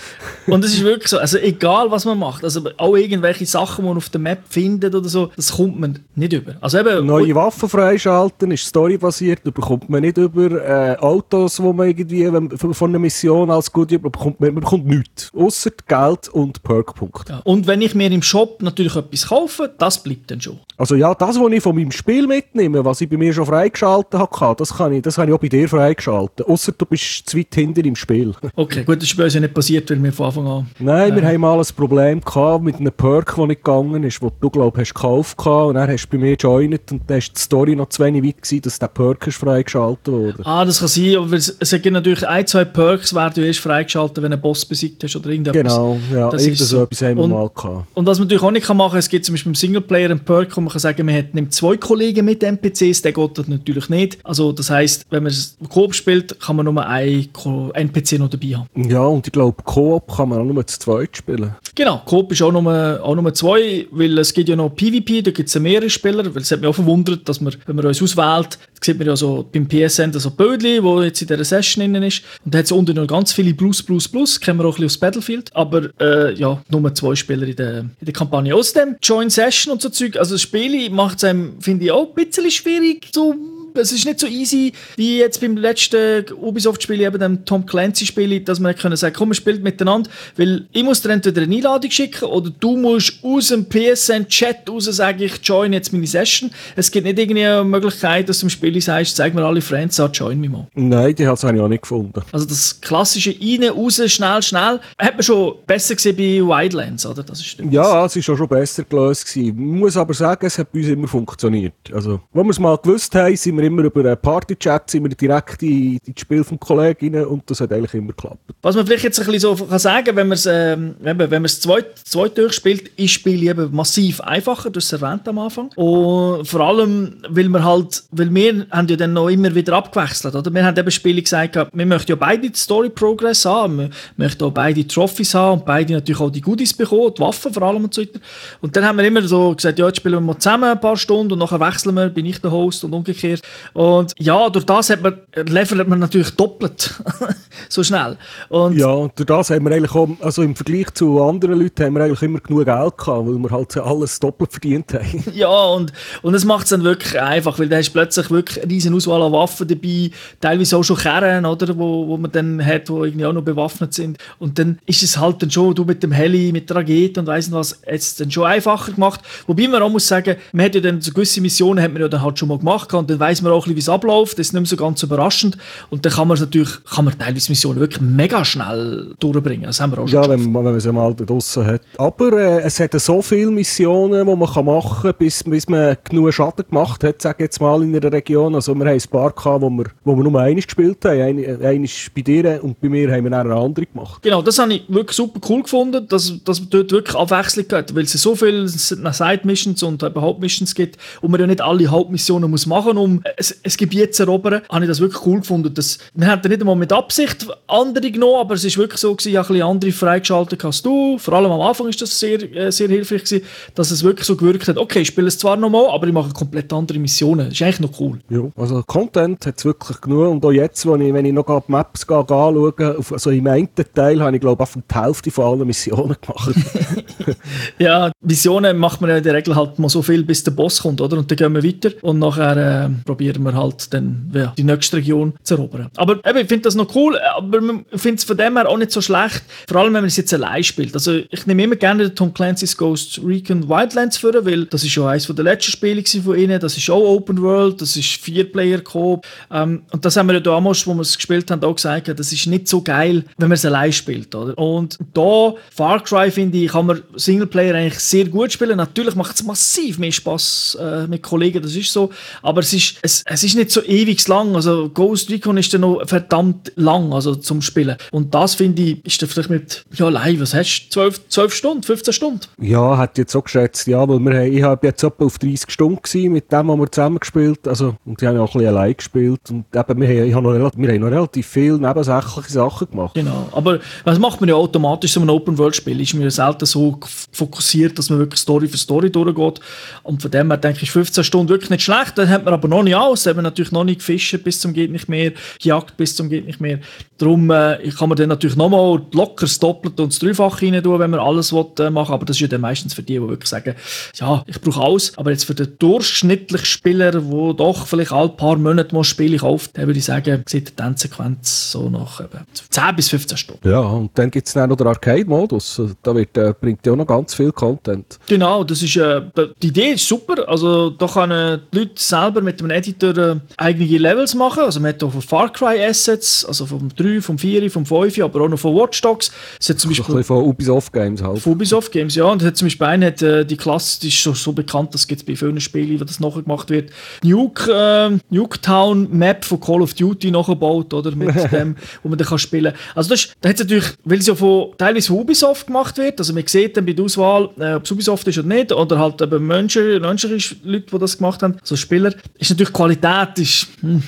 kann. Und es ist wirklich so, also egal was man macht, also auch irgendwelche Sachen, die man auf der Map findet oder so, das kommt man nicht über. Also eben, Neue Waffen freischalten ist storybasiert, da bekommt man nicht über äh, Autos, wo man irgendwie wenn, von einer Mission als gut bekommt, man, man bekommt nichts. Außer Geld und Perkpunkte. Ja. Und wenn ich mir im Shop natürlich etwas kaufe, das bleibt dann schon. Also ja, das, was ich von meinem Spiel mitnehme, was ich bei mir schon freigeschaltet habe, das kann ich, das kann ich auch bei dir freigeschalten. Außer du bist zu weit hinter im Spiel. Okay, gut, das ist bei uns ja nicht passiert, weil wir von Anfang an... Nein, äh, wir haben mal ein Problem gehabt mit einem Perk, der nicht gegangen ist, wo du, glaube ich, gekauft hast und dann hast du bei mir joined und dann ist die Story noch zu wenig weit gewesen, dass der Perk ist freigeschaltet wurde. Oder? Ah, das kann sein, aber es, gibt natürlich ein, zwei Perks, werden du erst freigeschaltet, wenn du einen Boss besiegt hast oder irgendetwas. Genau, ja, Das ist so etwas haben wir Und- mal gehabt. Und was man natürlich auch nicht kann machen kann, es gibt zum Beispiel im Singleplayer einen Perk, wo man kann sagen, man hat, nimmt zwei Kollegen mit NPCs, der geht das natürlich nicht. Also das heißt, wenn man es Coop spielt, kann man nur einen NPC noch dabei haben. Ja, und ich glaube, Koop kann man auch nur zu zweit spielen. Genau, Coop ist auch nur, auch nur zwei, weil es gibt ja noch PvP, da gibt es mehrere Spieler, weil es hat mich auch verwundert, dass man, wenn man uns auswählt, sieht man ja so beim PSN so Bödli, wo jetzt in dieser Session drin ist. Und da hat es unten noch ganz viele Plus, Plus, Plus, kennen wir auch ein bisschen aus Battlefield. Aber äh, ja, nur zwei Spieler in der, in der Kampagne. Außerdem Join Session und so Zeug, also das Spiel macht es einem, finde ich, auch ein bisschen schwierig, so es ist nicht so easy wie jetzt beim letzten Ubisoft-Spiel, eben dem Tom Clancy-Spiel, dass man können sagen, komm, wir spielen miteinander, weil ich muss dir entweder eine Einladung schicken oder du musst aus dem PSN-Chat raus sagen, ich join jetzt meine Session. Es gibt nicht irgendwie eine Möglichkeit, dass du im Spiel sagst, zeig mir alle Friends an, join mich mal. Nein, die habe ich auch nicht gefunden. Also das klassische rein, raus, schnell, schnell, hat man schon besser gesehen bei Wildlands, oder? Das ist. Ja, es war auch schon besser gelöst. Gewesen. Ich muss aber sagen, es hat bei uns immer funktioniert. Also, wo wir es mal gewusst haben, sind wir immer über einen Partychat sind wir direkt in, in das Spiel vom Kollegen und das hat eigentlich immer geklappt. Was man vielleicht jetzt ein bisschen so kann sagen wenn man es ähm, wenn man- es zweit, zweit durchspielt, ist das Spiel eben massiv einfacher, es erwähnt am Anfang. Und vor allem, weil wir halt, weil wir haben ja dann noch immer wieder abgewechselt, oder? Wir haben eben Spiele gesagt, wir möchten ja beide die Story Progress haben, wir möchten auch beide Trophies haben und beide natürlich auch die Goodies bekommen, die Waffen vor allem und so weiter. Und dann haben wir immer so gesagt, ja, jetzt spielen wir mal zusammen ein paar Stunden und nachher wechseln wir, bin ich der Host und umgekehrt. Und ja, durch das hat man, levelt man natürlich doppelt so schnell. Und Ja, und durch das haben wir eigentlich auch, also im Vergleich zu anderen Leuten, haben wir eigentlich immer genug Geld gehabt, weil wir halt alles doppelt verdient haben. Ja, und, und es macht es dann wirklich einfach, weil da hast du plötzlich wirklich eine riesen Auswahl an Waffen dabei, teilweise auch schon Kerne, oder, wo, wo man dann hat, die irgendwie auch noch bewaffnet sind. Und dann ist es halt dann schon, du mit dem Heli, mit der Rakete und weiss nicht was, jetzt dann schon einfacher gemacht. Wobei man auch muss sagen, man hat ja dann so gewisse Missionen hat man ja dann halt schon mal gemacht und dann weiss man auch ein bisschen, wie es abläuft, das ist nicht mehr so ganz überraschend. Und dann kann man natürlich, kann man teilweise Missionen wirklich mega schnell durchbringen. Das haben wir auch schon Ja, geschafft. wenn man, wenn man sie mal draussen hat. Aber äh, es hat so viele Missionen, die man kann machen kann, bis, bis man genug Schaden gemacht hat, sage ich jetzt mal, in einer Region. Also wir haben ein paar gehabt, wo wir, wo wir nur einmal gespielt haben. Eine, eine ist bei dir und bei mir haben wir eine andere gemacht. Genau, das habe ich wirklich super cool gefunden, dass, dass man dort wirklich Abwechslung hat, weil es so viele Side-Missions und eben Hauptmissions gibt und man ja nicht alle Hauptmissionen muss machen um ein, ein Gebiet zu erobern, habe ich das wirklich cool gefunden. Dass, wir haben nicht einmal mit Absicht andere genommen, aber es ist wirklich so gewesen, ich habe ein bisschen andere freigeschaltet als du. Vor allem am Anfang ist das sehr, äh, sehr hilfreich gewesen, dass es wirklich so gewirkt hat, okay, ich spiele es zwar nochmal, aber ich mache komplett andere Missionen. Das ist eigentlich noch cool. Ja, also Content hat es wirklich genug. Und auch jetzt, wenn ich, wenn ich noch die Maps gehe, gehe, anschaue, auf, also im einen Teil habe ich glaube ich die Hälfte von allen Missionen gemacht. Ja, Missionen macht man ja in der Regel halt mal so viel, bis der Boss kommt, oder? Und dann gehen wir weiter und nachher äh, probieren wir halt dann ja, die nächste Region zu erobern. Aber eben, ich finde das noch cool, aber man findet es von dem her auch nicht so schlecht, vor allem wenn man es jetzt allein spielt. Also ich nehme immer gerne den Tom Clancy's Ghost Recon Wildlands vor, weil das ist ja eines der letzten Spiele von ihnen, das ist auch Open World, das ist Vier-Player-Coop ähm, und das haben wir ja damals, wo wir es gespielt haben, auch gesagt, das ist nicht so geil, wenn man es allein spielt, oder? Und da, Far Cry finde ich, kann man Singleplayer eigentlich sehr gut spielen. Natürlich macht es massiv mehr Spaß äh, mit Kollegen, das ist so. Aber es ist, es, es ist nicht so ewig lang. Also Ghost Recon ist dann noch verdammt lang also zum Spielen. Und das finde ich, ist dann vielleicht mit, ja, live, was hast du? 12, 12 Stunden, 15 Stunden? ja, hat jetzt auch geschätzt, ja, weil wir ich habe jetzt etwa auf 30 Stunden gewesen, mit dem, was wir zusammen gespielt also Und die haben auch ein bisschen allein gespielt. Und eben, wir haben, ich habe noch, relativ- wir haben noch relativ viel nebensächliche Sachen gemacht. Genau. Aber das macht man ja automatisch so ein Open-World-Spiel. Ist ja selten so fokussiert, dass man wirklich Story für Story durchgeht. Und von dem her denke ich, 15 Stunden wirklich nicht schlecht. Dann hat man aber noch nicht Dann hat man natürlich noch nicht gefischt bis zum geht nicht mehr, gejagt bis zum geht nicht mehr. Darum äh, kann man dann natürlich nochmal locker das Doppelte und das Dreifache rein tun, wenn man alles will, äh, machen Aber das ist ja dann meistens für die, die wirklich sagen, ja, ich brauche alles. Aber jetzt für den durchschnittlichen Spieler, der doch vielleicht alle paar Monate mal Spiele kauft, dann würde ich sagen, sieht die Tanzsequenz so nach eben 10 bis 15 Stunden. Ja, und dann gibt es dann noch den Arcade-Modus. Da wird, äh, bringt ja auch noch ganz viel Content. Genau, das ist, äh, die Idee ist super. Also da können die Leute selber mit dem Editor äh, eigene Levels machen. Also man hat auch von Far Cry Assets, also vom vom 3, vom 4, vom 5, aber auch noch von Watch Dogs. Es hat zum Beispiel so von Ubisoft Games halt. Von Ubisoft Games, ja. Und hat zum Beispiel eine, hat, äh, die Klasse, die ist schon so bekannt, das gibt es bei vielen Spielen, wo das nachgemacht wird. Nuke, äh, Nuketown Map von Call of Duty nachgebaut, oder? Mit dem, wo man dann kann spielen kann. Also das, da hat es natürlich, weil es ja von teilweise von Ubisoft gemacht wird, also man sieht dann bei der Auswahl, äh, ob es Ubisoft ist oder nicht, oder halt eben Menschen, menschliche Leute, die das gemacht haben, so Spieler, ist natürlich Qualität, ist, hm.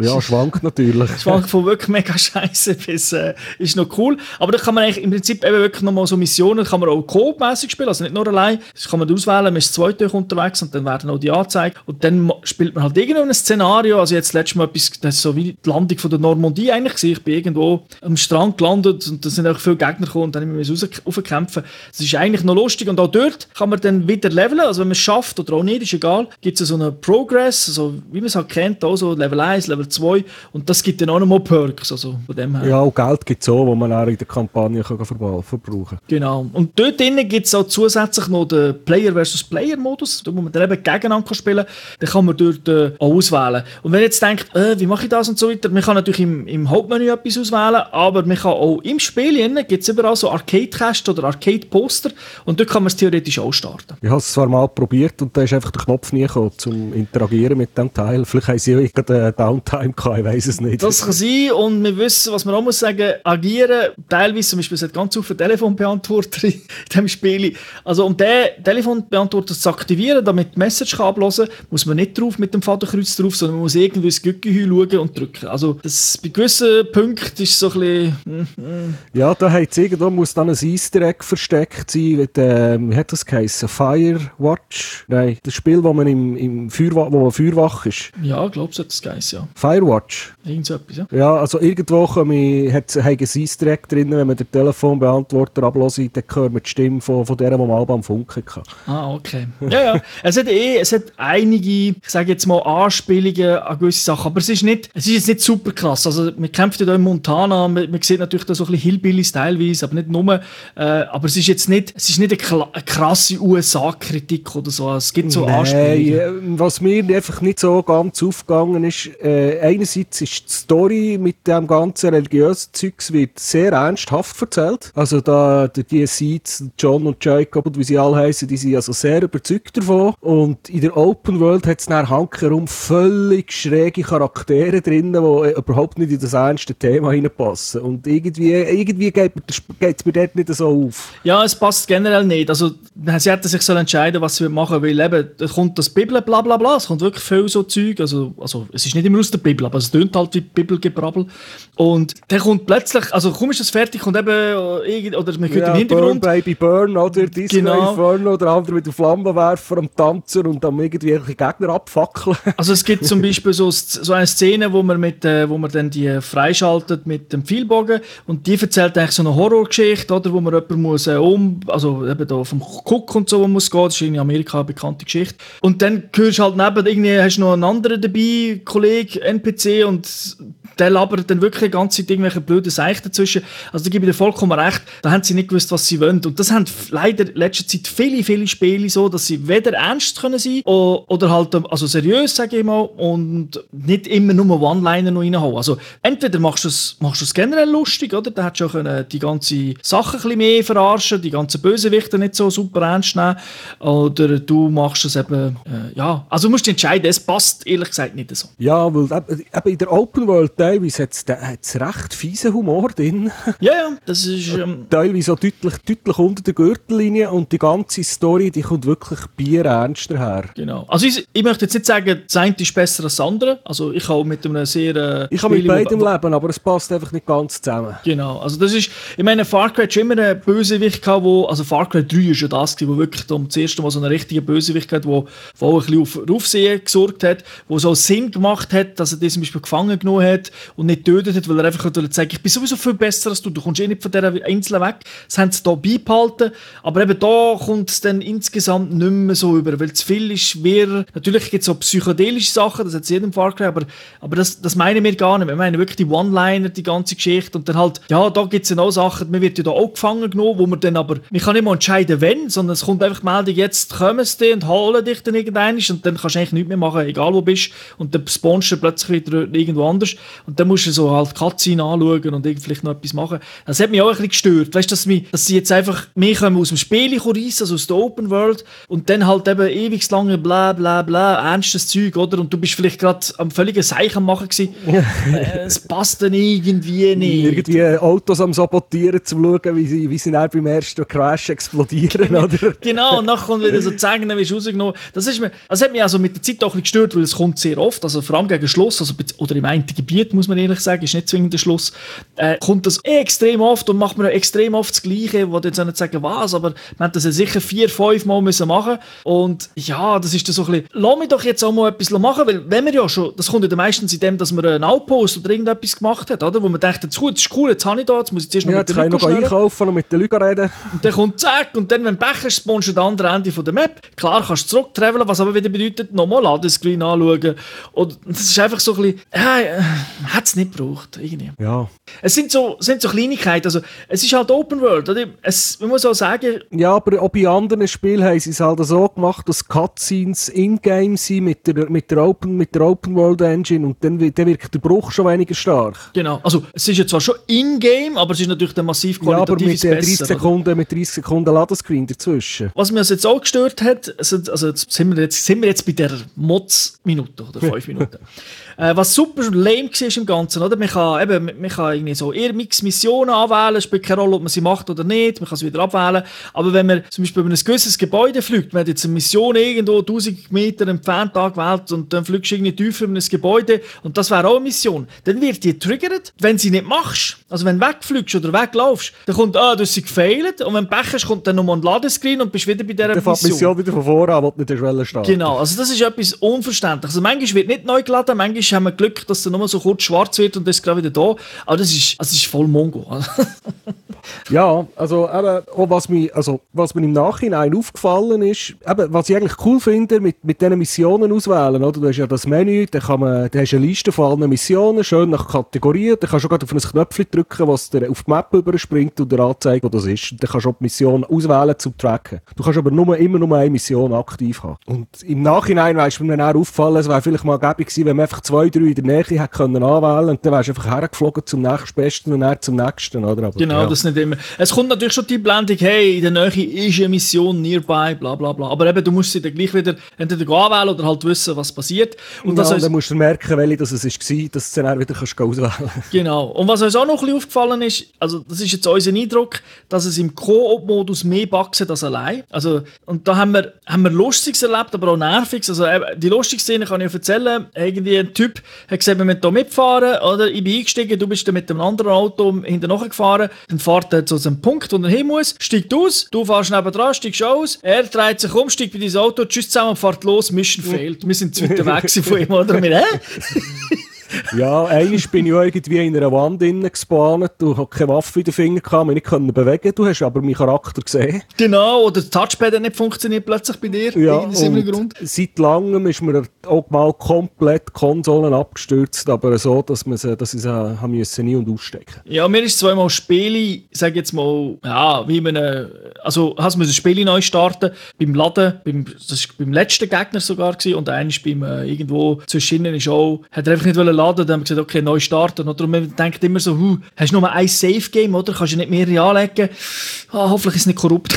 Ja, schwankt natürlich. schwankt von wirklich mega scheiße bis, äh, ist noch cool. Aber da kann man eigentlich im Prinzip eben wirklich nochmal so Missionen, kann man auch coop-mäßig spielen, also nicht nur allein. Das kann man auswählen, man ist zwei unterwegs und dann werden auch die angezeigt. Und dann spielt man halt irgendwo ein Szenario, also jetzt letztes Mal etwas, das ist so wie die Landung von der Normandie eigentlich gewesen. Ich bin irgendwo am Strand gelandet und da sind auch viele Gegner gekommen und dann müssen wir rauskämpfen. Das ist eigentlich noch lustig und auch dort kann man dann wieder leveln, also wenn man es schafft oder auch nicht, ist egal, gibt es so einen Progress, also wie man es halt kennt, auch so Level 1, Level 2 und das gibt dann auch nochmal Perks, also von dem her. Ja, auch Geld gibt es auch, wo man auch in der Kampagne kann verbrauchen kann. Genau. Und dort drinnen gibt es auch zusätzlich noch den Player versus Player Modus, wo man dann eben gegeneinander spielen kann. Den kann man dort äh, auch auswählen. Und wenn ihr jetzt denkt, äh, wie mache ich das und so weiter, man kann natürlich im, im Hauptmenü etwas auswählen, aber man kann auch im Spiel gibt es überall so Arcade-Kästen oder Arcade-Poster und dort kann man es theoretisch auch starten. Ich habe es zwar mal probiert und da ist einfach der Knopf nie gekommen, zum interagieren mit dem Teil. Vielleicht haben sie auch gerade Downtime gehabt, ich weiß es nicht. Das kann sein und wir wissen, was man auch muss sagen, agieren, teilweise zum Beispiel, es hat ganz viele Telefonbeantworter in diesem Spiel. Also um den Telefonbeantworter zu aktivieren, damit die Message kann ablösen kann, muss man nicht drauf mit dem Vaterkreuz drauf, sondern man muss irgendwie ins Gückenhü schauen und drücken. Also das, bei gewissen Punkten ist es so ein bisschen... Mm, mm. Ja, da hat irgendwo muss dann ein Easter Egg versteckt sein, mit, äh, wie hat das geheißen? Firewatch? Nein, das Spiel, wo man im, im Feuerwa wo man Feuerwach ist. Ja, es hat das geheißen, ja. Firewatch? Irgend so etwas, ja. Ja, also irgendwo hat es ein Easter Egg drin, wenn man den Telefonbeantworter ablöst, dann hört man die Stimme von, von der, die man mal beim Funken kann. Ah, okay. Ja, ja. es hat eh, es hat einige, ich sage jetzt mal, Anspielungen an gewisse Sachen, aber es ist nicht, es ist jetzt nicht super krass. Also, man kämpft ja da in Montana, man, man sieht natürlich da so ein bisschen Hillbillies teilweise, aber nicht nur, äh, aber es ist jetzt nicht, es ist nicht eine, eine krasse USA-Kritik oder so. Es gibt so Nein, Anspielungen. Was mir einfach nicht so ganz aufgegangen ist, äh, einerseits ist die Story mit dem ganzen religiösen Zeugs wird sehr ernsthaft erzählt. Also da die Seeds, John und Jacob und wie sie alle heißen, die sind also sehr überzeugt davon. Und in der Open World hat es dann hankerum völlig schräge Charaktere drin, die überhaupt nicht in das ernste Thema hineinpassen. Und irgendwie, irgendwie geht es mir dort nicht so auf. Ja, es passt generell nicht. Also sie hätten sich so entscheiden, was sie machen will. Eben, kommt das Bibel, bla bla bla, es kommt wirklich viel so Zeug. Also, also es ist nicht immer aus der Bibel, aber es tönt halt wie Bibelgebrabbel. Und der kommt plötzlich, also kaum ist das fertig, kommt eben, äh, oder man hört ja, im Hintergrund... Burn, Baby Burn, oder Disney genau. Inferno, oder andere mit dem Flammenwerfer am Tanzen und dann irgendwie Gegner abfackeln. Also es gibt zum Beispiel so, so eine Szene, wo man, mit, äh, wo man dann die freischaltet mit dem Pfeilbogen und die erzählt eigentlich so eine Horrorgeschichte, oder, wo man jemanden muss äh, um, also eben da vom Cook und so muss gehen, das ist in Amerika eine bekannte Geschichte. Und dann hörst du halt neben, irgendwie hast du noch einen anderen dabei, Kollege, NPC und der labert dann wirklich die ganze Zeit irgendwelche blöden Seichen dazwischen. Also da gebe ich dir vollkommen recht, da haben sie nicht gewusst, was sie wollen. Und das haben leider in letzter Zeit viele, viele Spiele so, dass sie weder ernst können sein oder halt also seriös, sage ich mal, und nicht immer nur One-Liner noch reinhauen. Also entweder machst du es, machst du es generell lustig, oder? Da hättest du auch die ganze Sache ein bisschen mehr verarschen, die ganzen Bösewichte nicht so super ernst nehmen, oder du machst es eben, äh, ja, also du musst entscheiden, es passt ehrlich gesagt nicht so. Ja, weil eben in der Open World teilweise hat es recht fiesen Humor drin. Ja, ja, das ist... Ähm, teilweise auch deutlich, deutlich unter der Gürtellinie und die ganze Story, die kommt wirklich bierernst daher. Genau. Also ich, ich möchte jetzt nicht sagen, das eine ist besser als das andere. Also ich habe mit einem sehr... Äh, ich habe mit beidem leben, aber es passt einfach nicht ganz zusammen. Genau. Also das ist... Ich meine, Far Cry hat schon immer einen Bösewicht gehabt, wo... Also Far Cry 3 ist ja das, wo wirklich um das erste Mal so einen richtigen Bösewicht hat, wo, wo auch ein bisschen auf Aufsehen gesorgt hat, wo so Sinn gemacht hat, dass er den zum Beispiel gefangen genommen hat und nicht tötet hat, weil er einfach sagen ich bin sowieso viel besser als du, du kommst eh nicht von dieser Insel weg. Das haben sie hier beibehalten, aber eben da kommt es dann insgesamt nicht mehr so über, weil zu viel ist schwer. Natürlich gibt es auch psychedelische Sachen, das hat es jedem Fall aber, aber das, das meinen wir gar nicht. Wir meinen wirklich die One-Liner, die ganze Geschichte und dann halt, ja, da gibt es dann auch Sachen, man wird ja da auch gefangen genommen, wo man dann aber, man kann nicht mal entscheiden, wenn, sondern es kommt einfach die Meldung, jetzt kommen sie und holen dich dann irgendwann und dann kannst du eigentlich nichts mehr machen, egal wo du bist und dann spawnst du plötzlich wieder irgendwo anders Und dann musst du so halt Cutscene anschauen und vielleicht noch etwas machen. Das hat mich auch ein bisschen gestört. Weißt du, dass, mich, dass sie jetzt einfach mehr kommen aus dem Spiel reissen, also aus der Open World und dann halt eben ewig lange bla bla bla, ernstes Zeug, oder? Und du bist vielleicht gerade am völligen Seich am machen gewesen. äh, es passt dann irgendwie nicht. Irgendwie Autos am Sabotieren, zu schauen, wie sie, wie sie dann beim ersten Crash explodieren, oder? genau, und dann kommt wieder so zeigen, wie du rausgenommen Das ist mir, das hat mich also mit der Zeit auch ein bisschen gestört, weil es kommt sehr oft, also vor allem gegen Schluss, also, oder im einen Gebiet, muss man ehrlich sagen, ist nicht zwingend der Schluss, äh, kommt das extrem oft und macht man extrem oft das Gleiche, wo jetzt nicht sagen, was, aber man hat das ja sicher vier, fünf Mal müssen machen und ja, das ist dann so ein bisschen, lass mich doch jetzt auch mal etwas machen, weil wenn wir ja schon, das kommt ja meistens in dem, dass man einen Outpost oder irgendetwas gemacht hat, oder, wo man denkt, jetzt gut, das ist cool, jetzt habe ich da, jetzt muss ich zuerst noch ja, mit den Leuten einkaufen und mit den Leuten reden. Und dann kommt zack, und dann, wenn du Becher spawnst du an andere Ende von der Map. Klar kannst du zurücktravelen, was aber wieder bedeutet, nochmal Ladescreen anschauen. Und das ist einfach so ein bisschen, äh, hat es nicht gebraucht, irgendwie. Ja. Es sind so, sind so Kleinigkeiten, also es ist halt Open World, oder? Es, man muss auch sagen... Ja, aber auch bei anderen Spielen haben sie es halt so gemacht, dass Cutscenes in-game sind mit der, mit, der Open, mit der Open World Engine und dann, dann wirkt der Bruch schon weniger stark. Genau, also es ist ja zwar schon in-game, aber es ist natürlich dann massiv qualitativ Ja, aber mit 30 besser, Sekunden, mit 30 Sekunden Ladescreen dazwischen. Was mir jetzt auch gestört hat, also jetzt sind wir jetzt, sind wir jetzt bei der Mods-Minute oder 5 Minuten. Äh, was super lame war im Ganzen, oder? Man kann, eben, man kann irgendwie so Mix Missionen anwählen, es spielt keine Rolle, ob man sie macht oder nicht, man kann sie wieder abwählen. Aber wenn man zum Beispiel über ein gewisses Gebäude fliegt, man hat jetzt eine Mission irgendwo 1000 Meter entfernt angewählt und dann fliegst du irgendwie tiefer in ein Gebäude und das wäre auch eine Mission, dann wird die triggert, wenn sie nicht machst. Also wenn du wegfliegst oder weglaufst, dann kommt, ah, du hast sie gefailt und wenn du pechst, kommt dann nochmal ein Ladescreen und bist wieder bei dieser Mission. Dann Mission wieder von vorne an, wo du nicht Schwelle starten. Genau, also das ist etwas unverständlich. Also manchmal wird nicht neu geladen, manchmal haben wir Glück, dass es nur so kurz schwarz wird und das ist gerade wieder da. Aber das ist, das ist voll Mongo. ja, also eben, auch was, mir, also, was mir im Nachhinein aufgefallen ist, eben, was ich eigentlich cool finde, mit, mit diesen Missionen auswählen, oder? Du hast ja das Menü, da kann man, da hast eine Liste von allen Missionen, schön nach Kategorien, da kannst du gerade auf ein Knöpfchen drücken, was dir auf die Map überspringt und dir anzeigt, wo das ist. Und dann kannst du auch die Mission auswählen zum Tracken. Du kannst aber nur, immer nur eine Mission aktiv haben. Und im Nachhinein weißt du mir dann auch aufgefallen, es wäre vielleicht mal gäbig gewesen, wenn man einfach zwei, drei in der Nähe hätte können anwählen und dann wärst du einfach hergeflogen zum nächstbesten und dann zum nächsten, oder? Aber, genau, ja. das nicht immer. Es kommt natürlich schon die Blendung, hey, in der Nähe ist eine Mission nearby, bla bla bla. Aber eben, du musst sie dann gleich wieder entweder anwählen oder halt wissen, was passiert. Und ja, das dann musst du merken, welche das es war, dass du dann wieder kannst auswählen kannst. Genau. Und was uns auch noch ein bisschen aufgefallen ist, also das ist jetzt unser Eindruck, dass es im Koop-Modus mehr wachsen als allein. Also, und da haben wir, haben wir Lustiges erlebt, aber auch Nerviges. Also die lustige Szene kann ich erzählen. Irgendwie ein Typ hat gesagt, wir müssen hier mitfahren, oder? Ich bin eingestiegen, du bist dann mit einem anderen Auto hinterher gefahren. Dann fährt er zu einem Punkt, wo er hin muss, steigt aus, du fährst neben dran, steigst aus, er dreht sich um, steigt bei dein Auto, tschüss zusammen, fährt los, Mission failed. Wir sind zu weit weg von ihm, oder? Wir, hä? ja, einmal bin ich irgendwie in einer Wand innen gespawnt, du hast keine Waffe in den Fingern gehabt, mich nicht bewegen Du hast aber meinen Charakter gesehen. Genau, oder das Touchpad hat nicht funktioniert plötzlich bei dir. Ja, und Grund. seit langem ist mir auch mal komplett Konsolen abgestürzt, aber so, dass, man sie, dass ich sie haben müssen nie und ausstecken Ja, mir ist zweimal Spiele, sag jetzt mal, ja, wie man, also hast du ein Spiel neu starten, beim Laden, beim, das war beim letzten Gegner sogar gewesen, und eines beim äh, irgendwo zwischen ist auch, hat er einfach nicht laden dann haben wir gesagt, okay, neu starten. Oder man denkt immer so, huh, hast du nur ein Safe-Game, oder? Kannst du nicht mehrere anlegen? Ah, hoffentlich ist es nicht korrupt.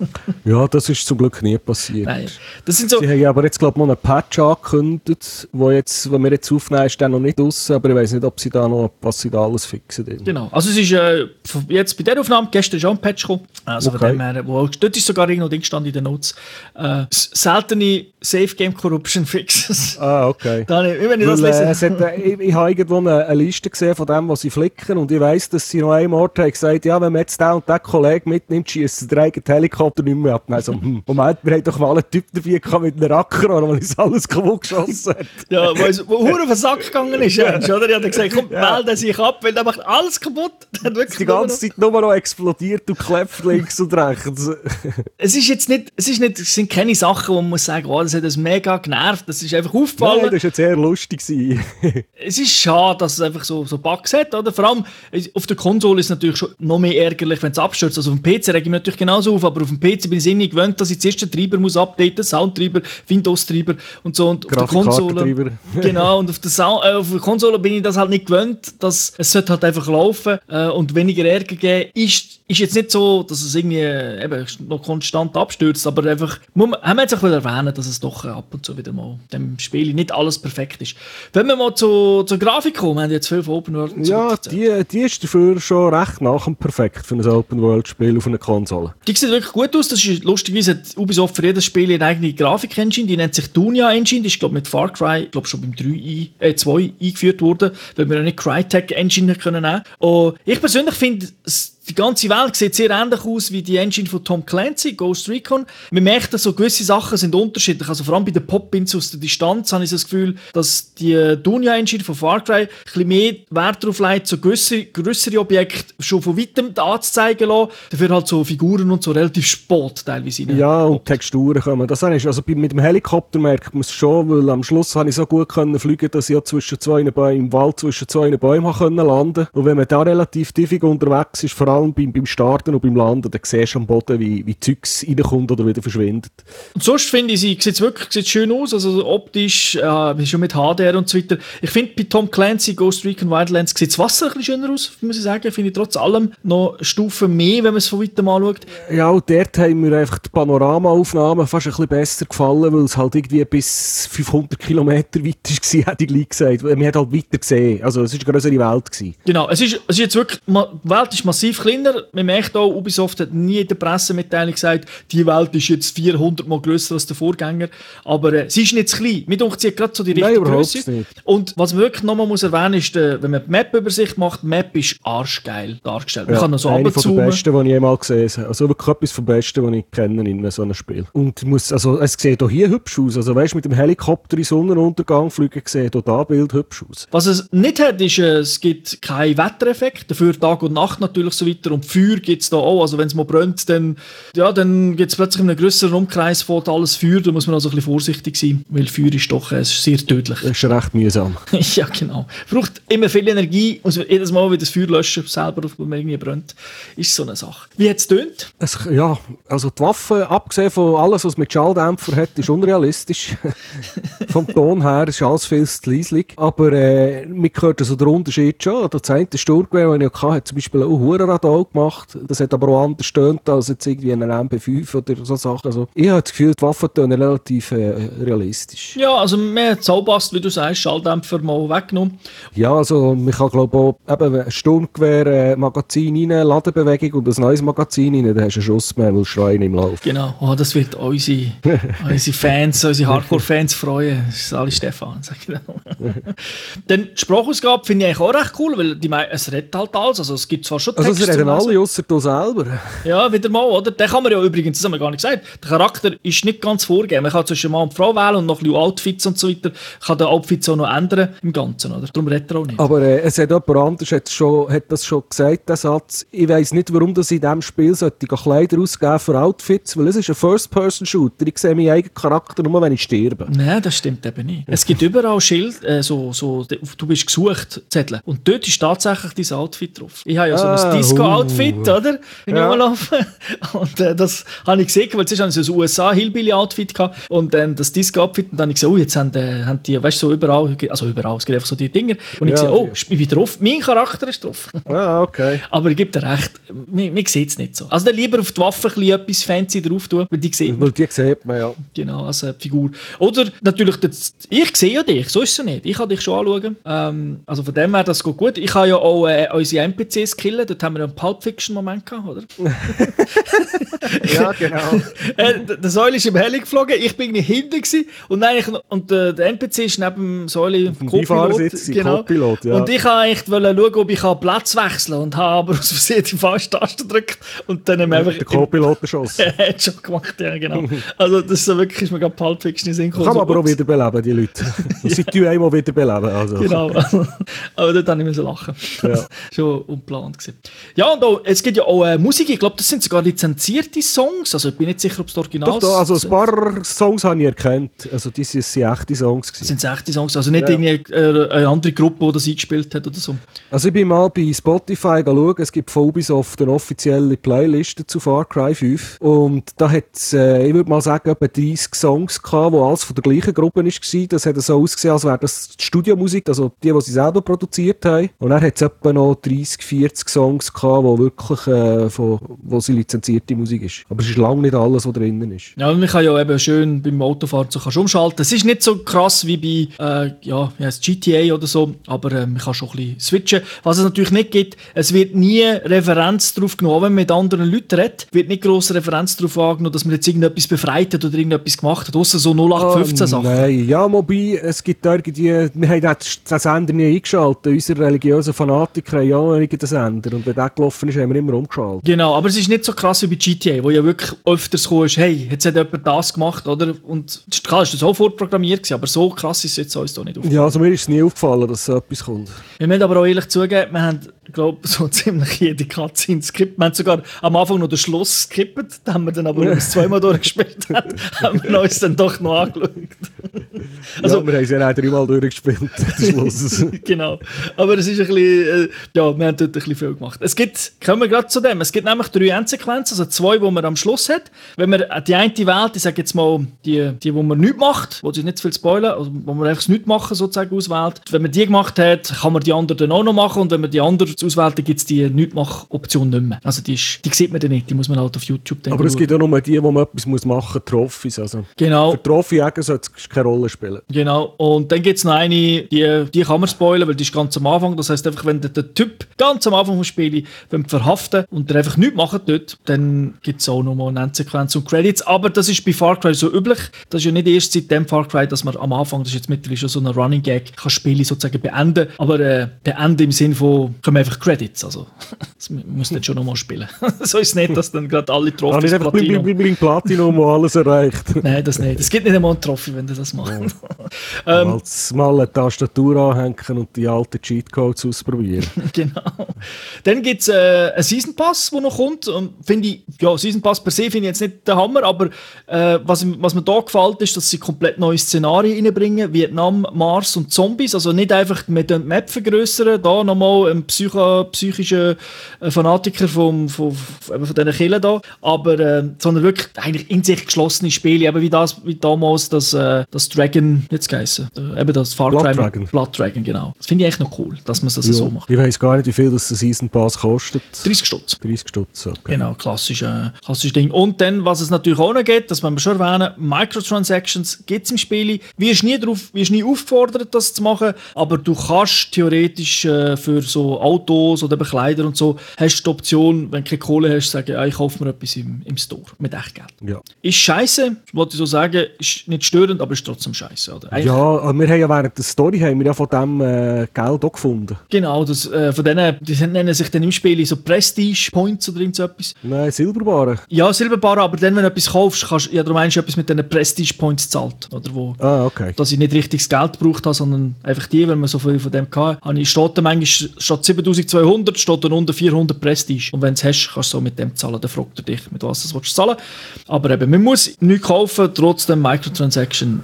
ja, das ist zum Glück nie passiert. Nein. Das sind so Sie haben aber jetzt, glaube ich, mal einen Patch angekündigt, wo, jetzt, wo wir jetzt aufnehmen, ist dann noch nicht raus, aber ich weiß nicht, ob sie da noch, was sie da alles fixen. Drin. Genau. Also es ist äh, jetzt bei der Aufnahme, gestern schon ein Patch gekommen, also okay. von dem her, wo, dort ist sogar irgendwo Ding stand in den Notes, äh, seltene Safe-Game Corruption Fixes. Ah, okay. Dann, wenn ich das lese. Äh, äh, ich, ich habe irgendwo eine, eine, Liste gesehen von dem, was sie flicken und ich weiss, dass sie noch einmal Ort haben gesagt, ja, wenn man jetzt den und den Kollegen mitnimmt, schießt der eigene Helikopter nicht mehr ab. Also, Moment, wir haben doch mal einen Typ dabei gehabt mit einem Racker, der uns alles kaputt geschossen hat. ja, wo es auf den Sack gegangen ist, ja. oder? Ich habe gesagt, komm, ja. melde sich ab, weil der macht alles kaputt. die ganze Zeit nur noch explodiert und klebt links und rechts. es ist jetzt nicht, es ist nicht, es sind keine Sachen, wo man muss sagen, oh, das hat uns mega genervt, das ist einfach aufgefallen. Nein, das war jetzt eher lustig. Es ist schade, dass es einfach so, so Bugs hat, oder? Vor allem auf der Konsole ist es natürlich schon noch mehr ärgerlich, wenn es abstürzt. Also auf dem PC rege ich mich natürlich genauso auf, aber auf dem PC bin ich nicht gewöhnt, dass ich zuerst den Treiber muss updaten, Soundtreiber, Windows-Treiber und so. Und auf der Konsole, genau, und auf der, Sound, äh, auf der Konsole bin ich das halt nicht gewöhnt, dass es sollte halt einfach laufen äh, und weniger Ärger geben. Ist, ist jetzt nicht so, dass es irgendwie äh, eben noch konstant abstürzt, aber einfach, muss man, haben wir jetzt auch erwähnen, dass es doch äh, ab und zu wieder mal dem Spiel nicht alles perfekt ist. Wenn wir mal zu, zur Grafik kommen, wir haben jetzt viel von Open World Ja, die, die ist dafür schon recht nach und perfekt für ein Open World Spiel auf einer Konsole. Die sieht wirklich gut aus. Das ist lustigerweise hat Ubisoft für jedes Spiel eine eigene Grafik-Engine, die nennt sich Dunia Engine. Die ist glaube mit Far Cry, glaube schon beim 3 äh, 2 eingeführt worden, weil wir eine Crytek Engine können nehmen. Und ich persönlich finde die ganze Welt sieht sehr ähnlich aus wie die Engine von Tom Clancy, Ghost Recon. Man merkt, dass so gewisse Sachen sind unterschiedlich. Also vor allem bei den Pop-Ins aus der Distanz habe ich das Gefühl, dass die Dunia Engine von Far Cry ein bisschen mehr Wert darauf legt, so grössere Objekte schon von weitem anzuzeigen lassen. Dafür halt so Figuren und so relativ spät teilweise. Ja, und Texturen kommen. Das ist, also mit dem Helikopter merkt man es schon, weil am Schluss habe ich so gut können fliegen, dass ich ja zwischen zwei Bäumen, im Wald zwischen zwei Bäumen landen konnte. Und wenn man da relativ tiefig unterwegs ist, vor allem allem beim, beim Starten und beim Landen, dann siehst du am Boden, wie, wie Zeugs reinkommt oder wieder verschwindet. Und sonst finde ich, sie sieht wirklich sieht schön aus, also optisch, äh, schon mit HDR und so weiter. Ich finde, bei Tom Clancy, Ghost Recon Wildlands sieht das Wasser ein bisschen schöner aus, muss ich sagen. Finde ich trotz allem noch Stufen mehr, wenn man es von weitem anschaut. Ja, und dort haben mir einfach die Panoramaaufnahmen fast ein bisschen besser gefallen, weil es halt irgendwie bis 500 Kilometer weit war, hätte ich gleich gesagt. Man hat halt weiter gesehen. Also es war eine größere Welt. Gewesen. Genau, es ist, es ist jetzt wirklich, die Welt ist massiv kleiner. Man merkt auch, Ubisoft hat nie in der Pressemitteilung gesagt, die Welt ist jetzt 400 Mal größer als der Vorgänger. Aber äh, sie ist nicht zu klein. Mir denkt, sie hat gerade so die richtige Nein, Größe. Nicht. Und was man wirklich nochmal muss erwähnen ist, äh, wenn man die Map-Übersicht macht, die Map ist arschgeil dargestellt. Man ja, kann noch so eine von der besten, die ich jemals gesehen habe. Also wirklich etwas vom Besten, was ich kenne in so einem Spiel. Und muss, also, es sieht auch hier hübsch aus. Also weißt, mit dem Helikopter in Sonnenuntergang fliegen, sieht auch da Bild hübsch aus. Was es nicht hat, ist, äh, es gibt keinen Wettereffekt. Dafür Tag und Nacht natürlich so weiter. Und Feuer gibt es da auch. Also wenn es mal brennt, dann, ja, dann gibt es plötzlich in einem größeren Umkreis von alles Feuer. Da muss man also ein bisschen vorsichtig sein, weil Feuer ist doch äh, sehr tödlich. Das ist recht mühsam. ja, genau. Braucht immer viel Energie. Muss jedes Mal wieder das Feuer löschen, selber, wenn man irgendwie brennt. Ist so eine Sache. Wie hat es tönt? Ja, also die Waffe, abgesehen von alles, was mit Schalldämpfer hat, ist unrealistisch. Vom Ton her ist alles viel zu leislich. Aber äh, mir gehört also der Unterschied schon. Der zweite Sturmgewehr, den ich hatte, hat zum Beispiel auch Hurenradar gemacht. Das hat aber auch anders stöhnt als jetzt irgendwie ein MP5 oder so Sachen. Also ich habe das Gefühl, die Waffen tönen relativ äh, realistisch. Ja, also mehr Zaubast, wie du sagst, Schalldämpfer mal weggenommen. Ja, also man kann glaube ich auch eben Sturmgewehr, äh, Magazin rein, Ladebewegung und ein neues Magazin rein, dann hast du einen Schuss mehr, weil Schreien im Lauf. Genau, oh, das wird unsere, unsere Fans, unsere Hardcore-Fans freuen. Das ist alle Stefan, sag ich Dann die Sprachausgabe finde ich eigentlich auch recht cool, weil die, es redet halt alles, also es gibt zwar schon Texte. Also es reden alle, außer du selber. Ja, wieder mal, oder? Den kann man ja übrigens, das haben wir gar nicht gesagt, der Charakter ist nicht ganz vorgegeben. Man kann zwischen Mann und Frau wählen und noch ein bisschen Outfits und so weiter. Kann den Outfits auch noch ändern im Ganzen, oder? Darum redet er auch nicht. Aber äh, es hat jemand anderes hat, schon, hat das schon gesagt, der Satz. Ich weiss nicht, warum das in diesem Spiel sollte Kleider ausgeben für Outfits, weil es ist ein First-Person-Shooter. Ich sehe meinen eigenen Charakter nur, wenn ich sterbe. Nein, das stimmt eben nicht. Es gibt überall Schild, äh, so, so, du bist gesucht, Zettel. Und dort ist tatsächlich dein Outfit drauf. Ich habe ja so ah, ein Disco-Outfit, uh. oder? Wenn ja. ich rumlaufe. Und äh, das habe ich gesehen, weil zuerst hatte ich so ein USA-Hillbilly-Outfit und dann das Disco-Outfit und dann habe ich gesehen, oh, jetzt haben, äh, haben die, weißt du, so überall, also überall, es gibt einfach so die Dinger. Und ich ja, sehe, oh, ich bin drauf. Mein Charakter ist drauf. Ah, okay. Aber ich gebe dir recht, man, man sieht es nicht so. Also dann lieber auf die Waffe ein bisschen etwas fancy drauf tun, weil die sieht man. Weil die sieht man, ja. Genau, als äh, Figur. Oder natürlich, das, ich sehe ja dich, so ist es nicht. Ich kann dich schon anschauen. Ähm, also von dem her, das geht gut. Ich kann ja auch äh, unsere NPCs killen, dort haben wir einen Pulp Fiction-Moment gehabt, oder? ja, genau. äh, der Säule ist im Heli geflogen, ich bin hinten gewesen, und, eigentlich, und äh, der NPC ist neben dem Säule Co-Pilot. Genau. ja. Und ich wollte eigentlich schauen, ob ich Platz wechseln kann und habe aber aus Versehen die falsche Taste gedrückt und dann haben wir einfach... Der Co-Pilot erschossen. Er hat schon gemacht, ja genau. Also das ist so wirklich, ist mir gerade Pulp Fiction in Sinn Kann man so aber auch wiederbeleben, die Leute. sie tun einmal wiederbeleben. Also. Genau, aber dort habe ich müssen lachen. Ja. schon unplant gewesen. Ja, und auch, es gibt ja auch äh, Musik, ich glaube, das sind sogar lizenzierte Songs, also ich bin nicht sicher, ob es Original Doch, doch, also ein paar Songs habe ich erkannt, also das sind echte Songs gewesen. Sind echte Songs, also nicht ja. irgendwie äh, andere Gruppe, die das eingespielt hat oder so? Also ich bin mal bei Spotify schauen, es gibt von Ubisoft eine offizielle Playlist zu Far Cry 5 und da hat es, äh, ich würde mal sagen, etwa 30 Songs gehabt, die alles von der gleichen Gruppe war. Das hat so ausgesehen, als wäre das die Studiomusik, also die, die sie selber produziert haben. Und dann hat es etwa noch 30, 40 Songs gehabt, die wirklich äh, von, wo sie lizenzierte Musik ist. Aber es ist lange nicht alles, was drinnen ist. Ja, man kann ja eben schön beim Autofahren so umschalten. Es ist nicht so krass wie bei äh, ja, GTA oder so, aber äh, man kann schon ein bisschen switchen. Was es natürlich nicht gibt, es wird nie Referenz darauf genommen, wenn man mit anderen Leuten redet, wird nicht grosse Referenz darauf angenommen, dass man jetzt irgendetwas befreit hat oder irgendetwas gemacht hat, außer so 0815 oh, Sachen. Nein, ja, wobei, es gibt irgendwie, wir haben den Sender nie eingeschaltet, unsere religiösen Fanatiker haben ja nicht den Sender und wenn der gelaufen ist, haben wir immer umgeschaltet. Genau, aber es ist nicht so krass wie bei GTA, wo ja wirklich öfters kommt, hey, jetzt hat jemand das gemacht, oder? Und klar, ist das auch vorprogrammiert aber so krass ist es jetzt uns doch nicht aufgefallen. Ja, also mir ist es nie aufgefallen, dass so etwas kommt. Wir müssen aber auch ehrlich zugeben, wir haben glaube so ziemlich jede Katze ins Skript. Wir haben sogar am Anfang noch den Schluss skippt, da haben wir dann aber, es zweimal durchgespielt haben, haben wir uns dann doch noch angeschaut. Also, ja, wir haben es ja auch dreimal durchgespielt, Schluss. genau. Aber es ist ein bisschen, äh, ja, wir haben dort ein bisschen viel gemacht. Es gibt, kommen wir gerade zu dem, es gibt nämlich drei Endsequenzen, also zwei, die man am Schluss hat. Wenn man die eine Welt, ich sage jetzt mal, die, die wo man nichts macht, wo sich nicht zu viel spoilern, also wo man einfach nichts machen sozusagen auswählt, wenn man die gemacht hat, kann man die anderen dann auch noch machen und wenn man die anderen auswählt, dann gibt es die Nichtmach-Option nicht mehr. Also die, ist, die sieht man dann nicht, die muss man halt auf YouTube dann Aber es gibt auch nur die, wo man etwas machen muss, Trophys. Also genau. Für Trophy-Jäger sollte es keine Rolle spielen. Genau. Und dann gibt es noch eine, die, die kann man spoilern, weil die ist ganz am Anfang. Das heißt einfach, wenn der, der Typ ganz am Anfang des Spiels verhaften und der einfach nichts macht dort, dann gibt es auch noch mal eine Endsequenz und Credits. Aber das ist bei Far Cry so üblich. Das ist ja nicht erst seit dem Far Cry, dass man am Anfang, das ist jetzt mittlerweile schon so ein Running Gag, kann Spiele sozusagen beenden. Aber äh, beenden im Sinne von, kommen einfach Credits. Also, das müsst ihr schon nochmal spielen. so ist es nicht, dass dann gerade alle Trophys Platinum... Bling, bling, Platinum und alles erreicht. Nein, das nicht. Es gibt nicht einmal einen Trophy, wenn du das machst. Ähm, mal eine Tastatur anhängen und die alten Cheatcodes ausprobieren. genau. Dann gibt es äh, einen Season Pass, der noch kommt. Finde ich, ja, Season Pass per se finde ich jetzt nicht der Hammer, aber äh, was, was mir da gefällt, ist, dass sie komplett neue Szenarien reinbringen. Vietnam, Mars und Zombies. Also nicht einfach mit der Map vergrößern, da nochmal ein Psycho, psychischer äh, Fanatiker vom, von, von, von diesen Killen da, aber, äh, sondern wirklich eigentlich in sich geschlossene Spiele, eben wie, das, wie damals das, äh, das Dragon, jetzt geheißen, äh, eben das Far Cry. Blood Dragon. Blood Dragon, genau. Das finde ich echt noch cool, dass man das ja. so macht. Ich weiß gar nicht, wie viel das der Season Pass kostet. 30 Stutz. 30 Stutz, okay. Genau, klassisches äh, klassisch Ding. Und dann, was es natürlich auch noch gibt, das wollen wir schon erwähnen, Microtransactions gibt es im Spiel. Wirst nie, drauf, wirst nie aufgefordert, das zu machen, aber du kannst theoretisch äh, für so Autos oder Kleider und so, hast du die Option, wenn du keine Kohle hast, zu sagen, ja, ich kaufe mir etwas im, im Store mit echt Geld. Ja. Ist scheiße, wollte ich so sagen, ist nicht störend, aber ist trotzdem scheiße. Oder? ja, wir haben ja während der Story haben wir ja von dem äh, Geld auch gefunden. Genau, das, äh, von denen, die nennen sich dann im Spiel so Prestige Points oder irgend so etwas. Nein, Silberbare. Ja, Silberbare, aber dann, wenn du etwas kaufst, kannst ja, darum meinst du etwas mit diesen Prestige Points zahlt. Oder wo, ah, okay. Dass ich nicht richtiges Geld gebraucht habe, sondern einfach die, wenn man so viel von dem hatte. Habe ich steht manchmal statt 7200 steht dann unter 400 Prestige. Und wenn du es hast, kannst du so mit dem zahlen. Dann fragt er dich, mit was du willst zahlen Aber eben, man muss nichts kaufen, trotzdem Microtransaction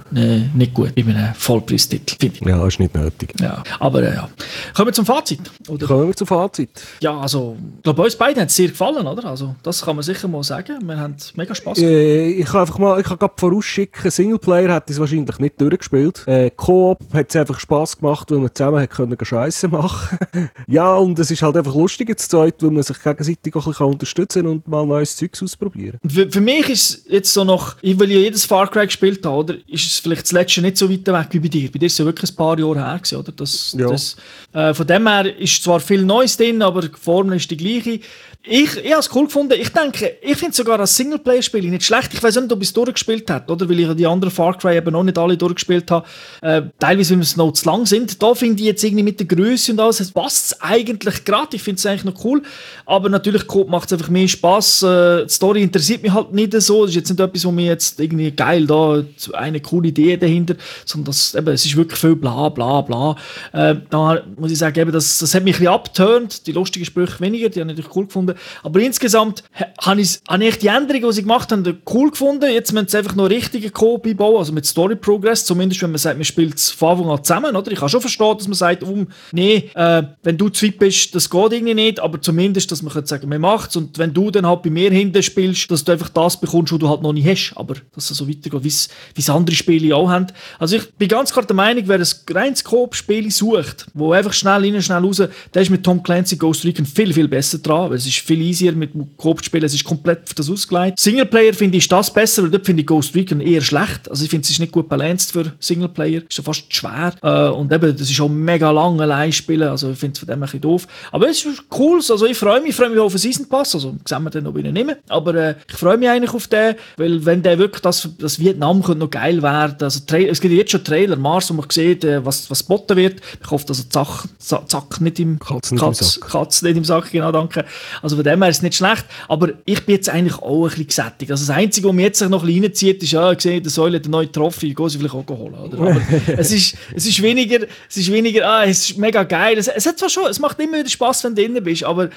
nicht gut bei einem Vollpreistitel, finde ich. Ja, ist nicht nötig. Ja, aber äh, ja. Kommen wir zum Fazit. Oder? Kommen wir zum Fazit. Ja, also, ich glaube, uns beiden hat es sehr gefallen, oder? Also, das kann man sicher mal sagen. Wir haben mega Spaß gehabt. Äh, ich kann einfach mal, ich kann gerade vorausschicken, Singleplayer hat es wahrscheinlich nicht durchgespielt. Äh, Coop hat es einfach Spaß gemacht, weil man zusammen hat können Scheiße machen. ja, und es ist halt einfach lustig jetzt Zeit, weil man sich gegenseitig auch ein bisschen unterstützen kann und mal neues Zeugs ausprobieren. Für, für mich ist es jetzt so noch, ich will ja jedes Far Cry gespielt haben, oder? Ist es vielleicht das letzte nicht so weit weg wie bei dir? Bei dir ist es ja wirklich ein paar Jahre her gewesen, oder? Das, ja. das, äh, von dem her ist zwar viel Neues drin, aber die Formel ist die gleiche. Ich, ich habe es cool gefunden. Ich denke, ich finde sogar als Singleplayer-Spiel nicht schlecht. Ich weiß nicht, ob ich es durchgespielt habe, oder? Weil ich die anderen Far Cry eben noch nicht alle durchgespielt habe. Äh, teilweise, weil es noch zu lang sind. Da finde ich jetzt irgendwie mit der Größe und alles, passt es eigentlich gerade. Ich finde es eigentlich noch cool. Aber natürlich macht es einfach mehr Spaß. Äh, die Story interessiert mich halt nicht so. Das ist jetzt nicht etwas, wo mir jetzt irgendwie geil da eine coole Idee Idee dahinter, sondern das, eben, es ist wirklich viel bla bla bla. Äh, da muss ich sagen, eben, das, das hat mich ein bisschen die lustigen Sprüche weniger, die habe ich natürlich cool gefunden. Aber insgesamt habe ich, hab ich die Änderungen, die sie gemacht haben, cool gefunden. Jetzt müssen sie einfach noch richtige Code bauen, also mit Story Progress, zumindest wenn man sagt, man spielt es von Anfang an zusammen, oder? Ich kann schon verstehen, dass man sagt, um, nee, äh, wenn du zu weit bist, das geht irgendwie nicht, aber zumindest, dass man könnte sagen, man es und wenn du dann halt bei mir hinten spielst, dass du einfach das bekommst, was du halt noch nicht hast, aber dass es so weitergeht, wie es andere Spiele auch haben. Also ich bin ganz klar der Meinung, wer ein reines Coop-Spiel sucht, wo einfach schnell rein, schnell raus, der ist mit Tom Clancy Ghost Recon viel, viel besser dran, weil es ist viel easier mit Coop spielen, es ist komplett für das ausgelegt. Singleplayer finde ich das besser, weil dort finde ich Ghost Recon eher schlecht. Also ich finde, es ist nicht gut balanced für Singleplayer, ist fast schwer äh, und eben, das ist auch mega lang allein spielen, also ich finde es von dem ein bisschen doof. Aber es ist cool, also ich freue mich, ich freue mich auf den Season Pass, also sehen wir dann, ob ich ihn nehme, aber äh, ich freue mich eigentlich auf den, weil wenn der wirklich das, das Vietnam könnte noch geil werden, also es gibt jetzt schon Trailer, Mars, wo man sieht, äh, was, was geboten wird. Ich hoffe, dass er Zack, Zack nicht im Katz nicht, Katz, im Sack. Katz nicht im Sack, genau, danke. Also von dem her ist es nicht schlecht, aber ich bin jetzt eigentlich auch ein bisschen gesättigt. Also das Einzige, was mich jetzt noch ein bisschen reinzieht, ist, ja, gesehen, der Säule hat eine neue Trophy, gehen sie vielleicht auch holen, oder? Aber es ist, es ist weniger, es ist weniger, ah, es ist mega geil. Es, es hat zwar schon, es macht immer wieder Spaß, wenn du drin bist, aber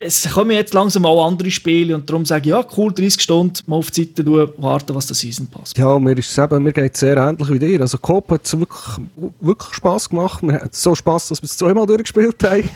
es kommen jetzt langsam auch andere Spiele und darum sage ich, ja, cool, 30 Stunden, mal auf die Seite warten, was der Season passt. Ja, mir ist es eben, mir geht es sehr ähnlich wie dir. Also Coop hat es wirklich, wirklich Spass gemacht. Wir hatten so Spass, dass wir es zweimal durchgespielt haben.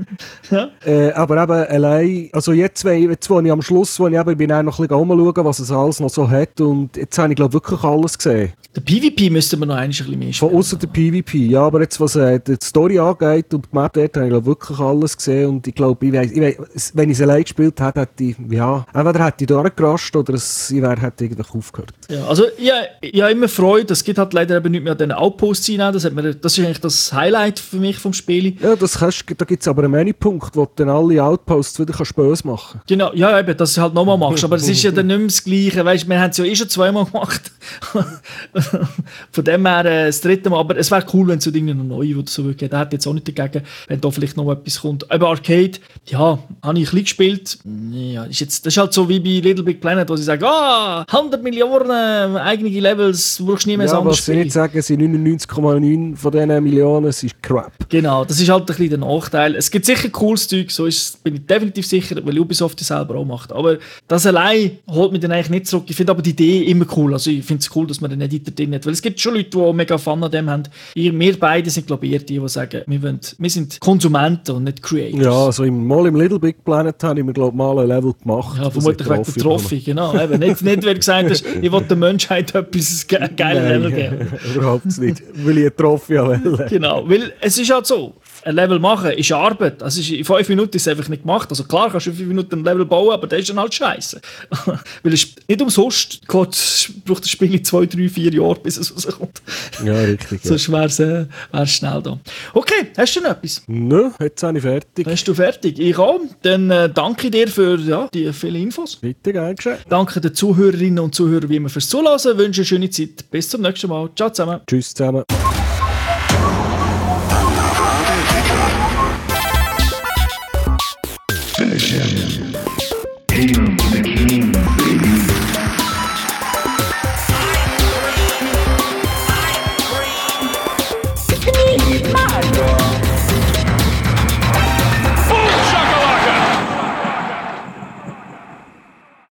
ja. äh, aber eben allein, also jetzt, jetzt wo ich am Schluss, wo ich eben, bin auch noch ein bisschen umschauen, was es alles noch so hat und jetzt habe ich glaube wirklich alles gesehen. Der PvP müsste man noch ein bisschen mehr spielen. Von außer der PvP, ja, aber jetzt was äh, die Story angeht und die Map dort, habe ich glaube wirklich alles gesehen und ich glaube, ich weiss, ich weiss, wenn ich es allein gespielt hätte, hätte ich, ja, entweder hätte ich durchgerascht oder es, ich wäre, hätte irgendwie aufgehört. Ja, also ja, ich habe immer Freude, es gibt halt leider eben nicht mehr den Outpost rein, das, hat mir, das ist eigentlich das Highlight für mich vom Spiel. Ja, das kannst, da gibt es aber einen Menüpunkt, wo du dann alle Outposts wieder kannst böse machen Genau, ja eben, dass du halt nochmal machst, aber es ist ja dann nicht mehr das Gleiche, weißt, wir haben es ja eh schon zweimal gemacht. Von dem her äh, das dritte Mal, aber es wäre cool, wenn es so Dinge noch neu oder so würde. Da hätte jetzt auch nicht dagegen, wenn da vielleicht noch etwas kommt. Aber Arcade, ja, habe ich ein bisschen gespielt. Ja, ist jetzt, das ist halt so wie bei Little Big Planet, wo sie sagen, ah, 100 Millionen eigene Levels, du nie mehr ja, was sie nicht sagen, sind 99,9 von diesen Millionen, es ist Crap. Genau, das ist halt ein bisschen der Nachteil. Es gibt sicher cooles Zeug, so ist, bin ich definitiv sicher, weil Ubisoft das selber auch macht. Aber das allein holt mich dann eigentlich nicht zurück. Ich finde aber die Idee immer cool. Also ich finde es cool, dass man den Editor drin hat. Weil es gibt schon Leute, die mega Fun an dem haben. Wir, wir beide sind, glaube ich, eher die, die sagen, wir, wollen, wir sind Konsumenten und nicht Creators. Ja, also im, mal im Little Big Planet habe ich mir, glaube mal ein Level gemacht. Ja, vermutlich wegen der Trophy, genau. Eben, nicht, nicht, weil gesagt hast, ich will der Menschheit etwas geiles Level geben. Überhaupt nicht, weil ich eine Trophy will. Genau, weil es ist halt so, ein Level machen ist Arbeit. Also ist, in fünf Minuten ist es einfach nicht gemacht. Also klar kannst du in fünf Minuten ein Level bauen, aber das ist dann halt scheiße. Weil es nicht umsonst geht, braucht das Spiel zwei, drei, vier Jahre, bis es rauskommt. Ja, richtig. Ja. Sonst wäre es äh, schnell da. Okay, hast du noch etwas? Nö, jetzt bin ich fertig. Hast du fertig? Ich auch. Dann äh, danke dir für ja, die vielen Infos. Bitte, gern geschehen. Danke den Zuhörerinnen und Zuhörern wie immer fürs Zuhören. Wünsche eine schöne Zeit. Bis zum nächsten Mal. Ciao zusammen. Tschüss zusammen.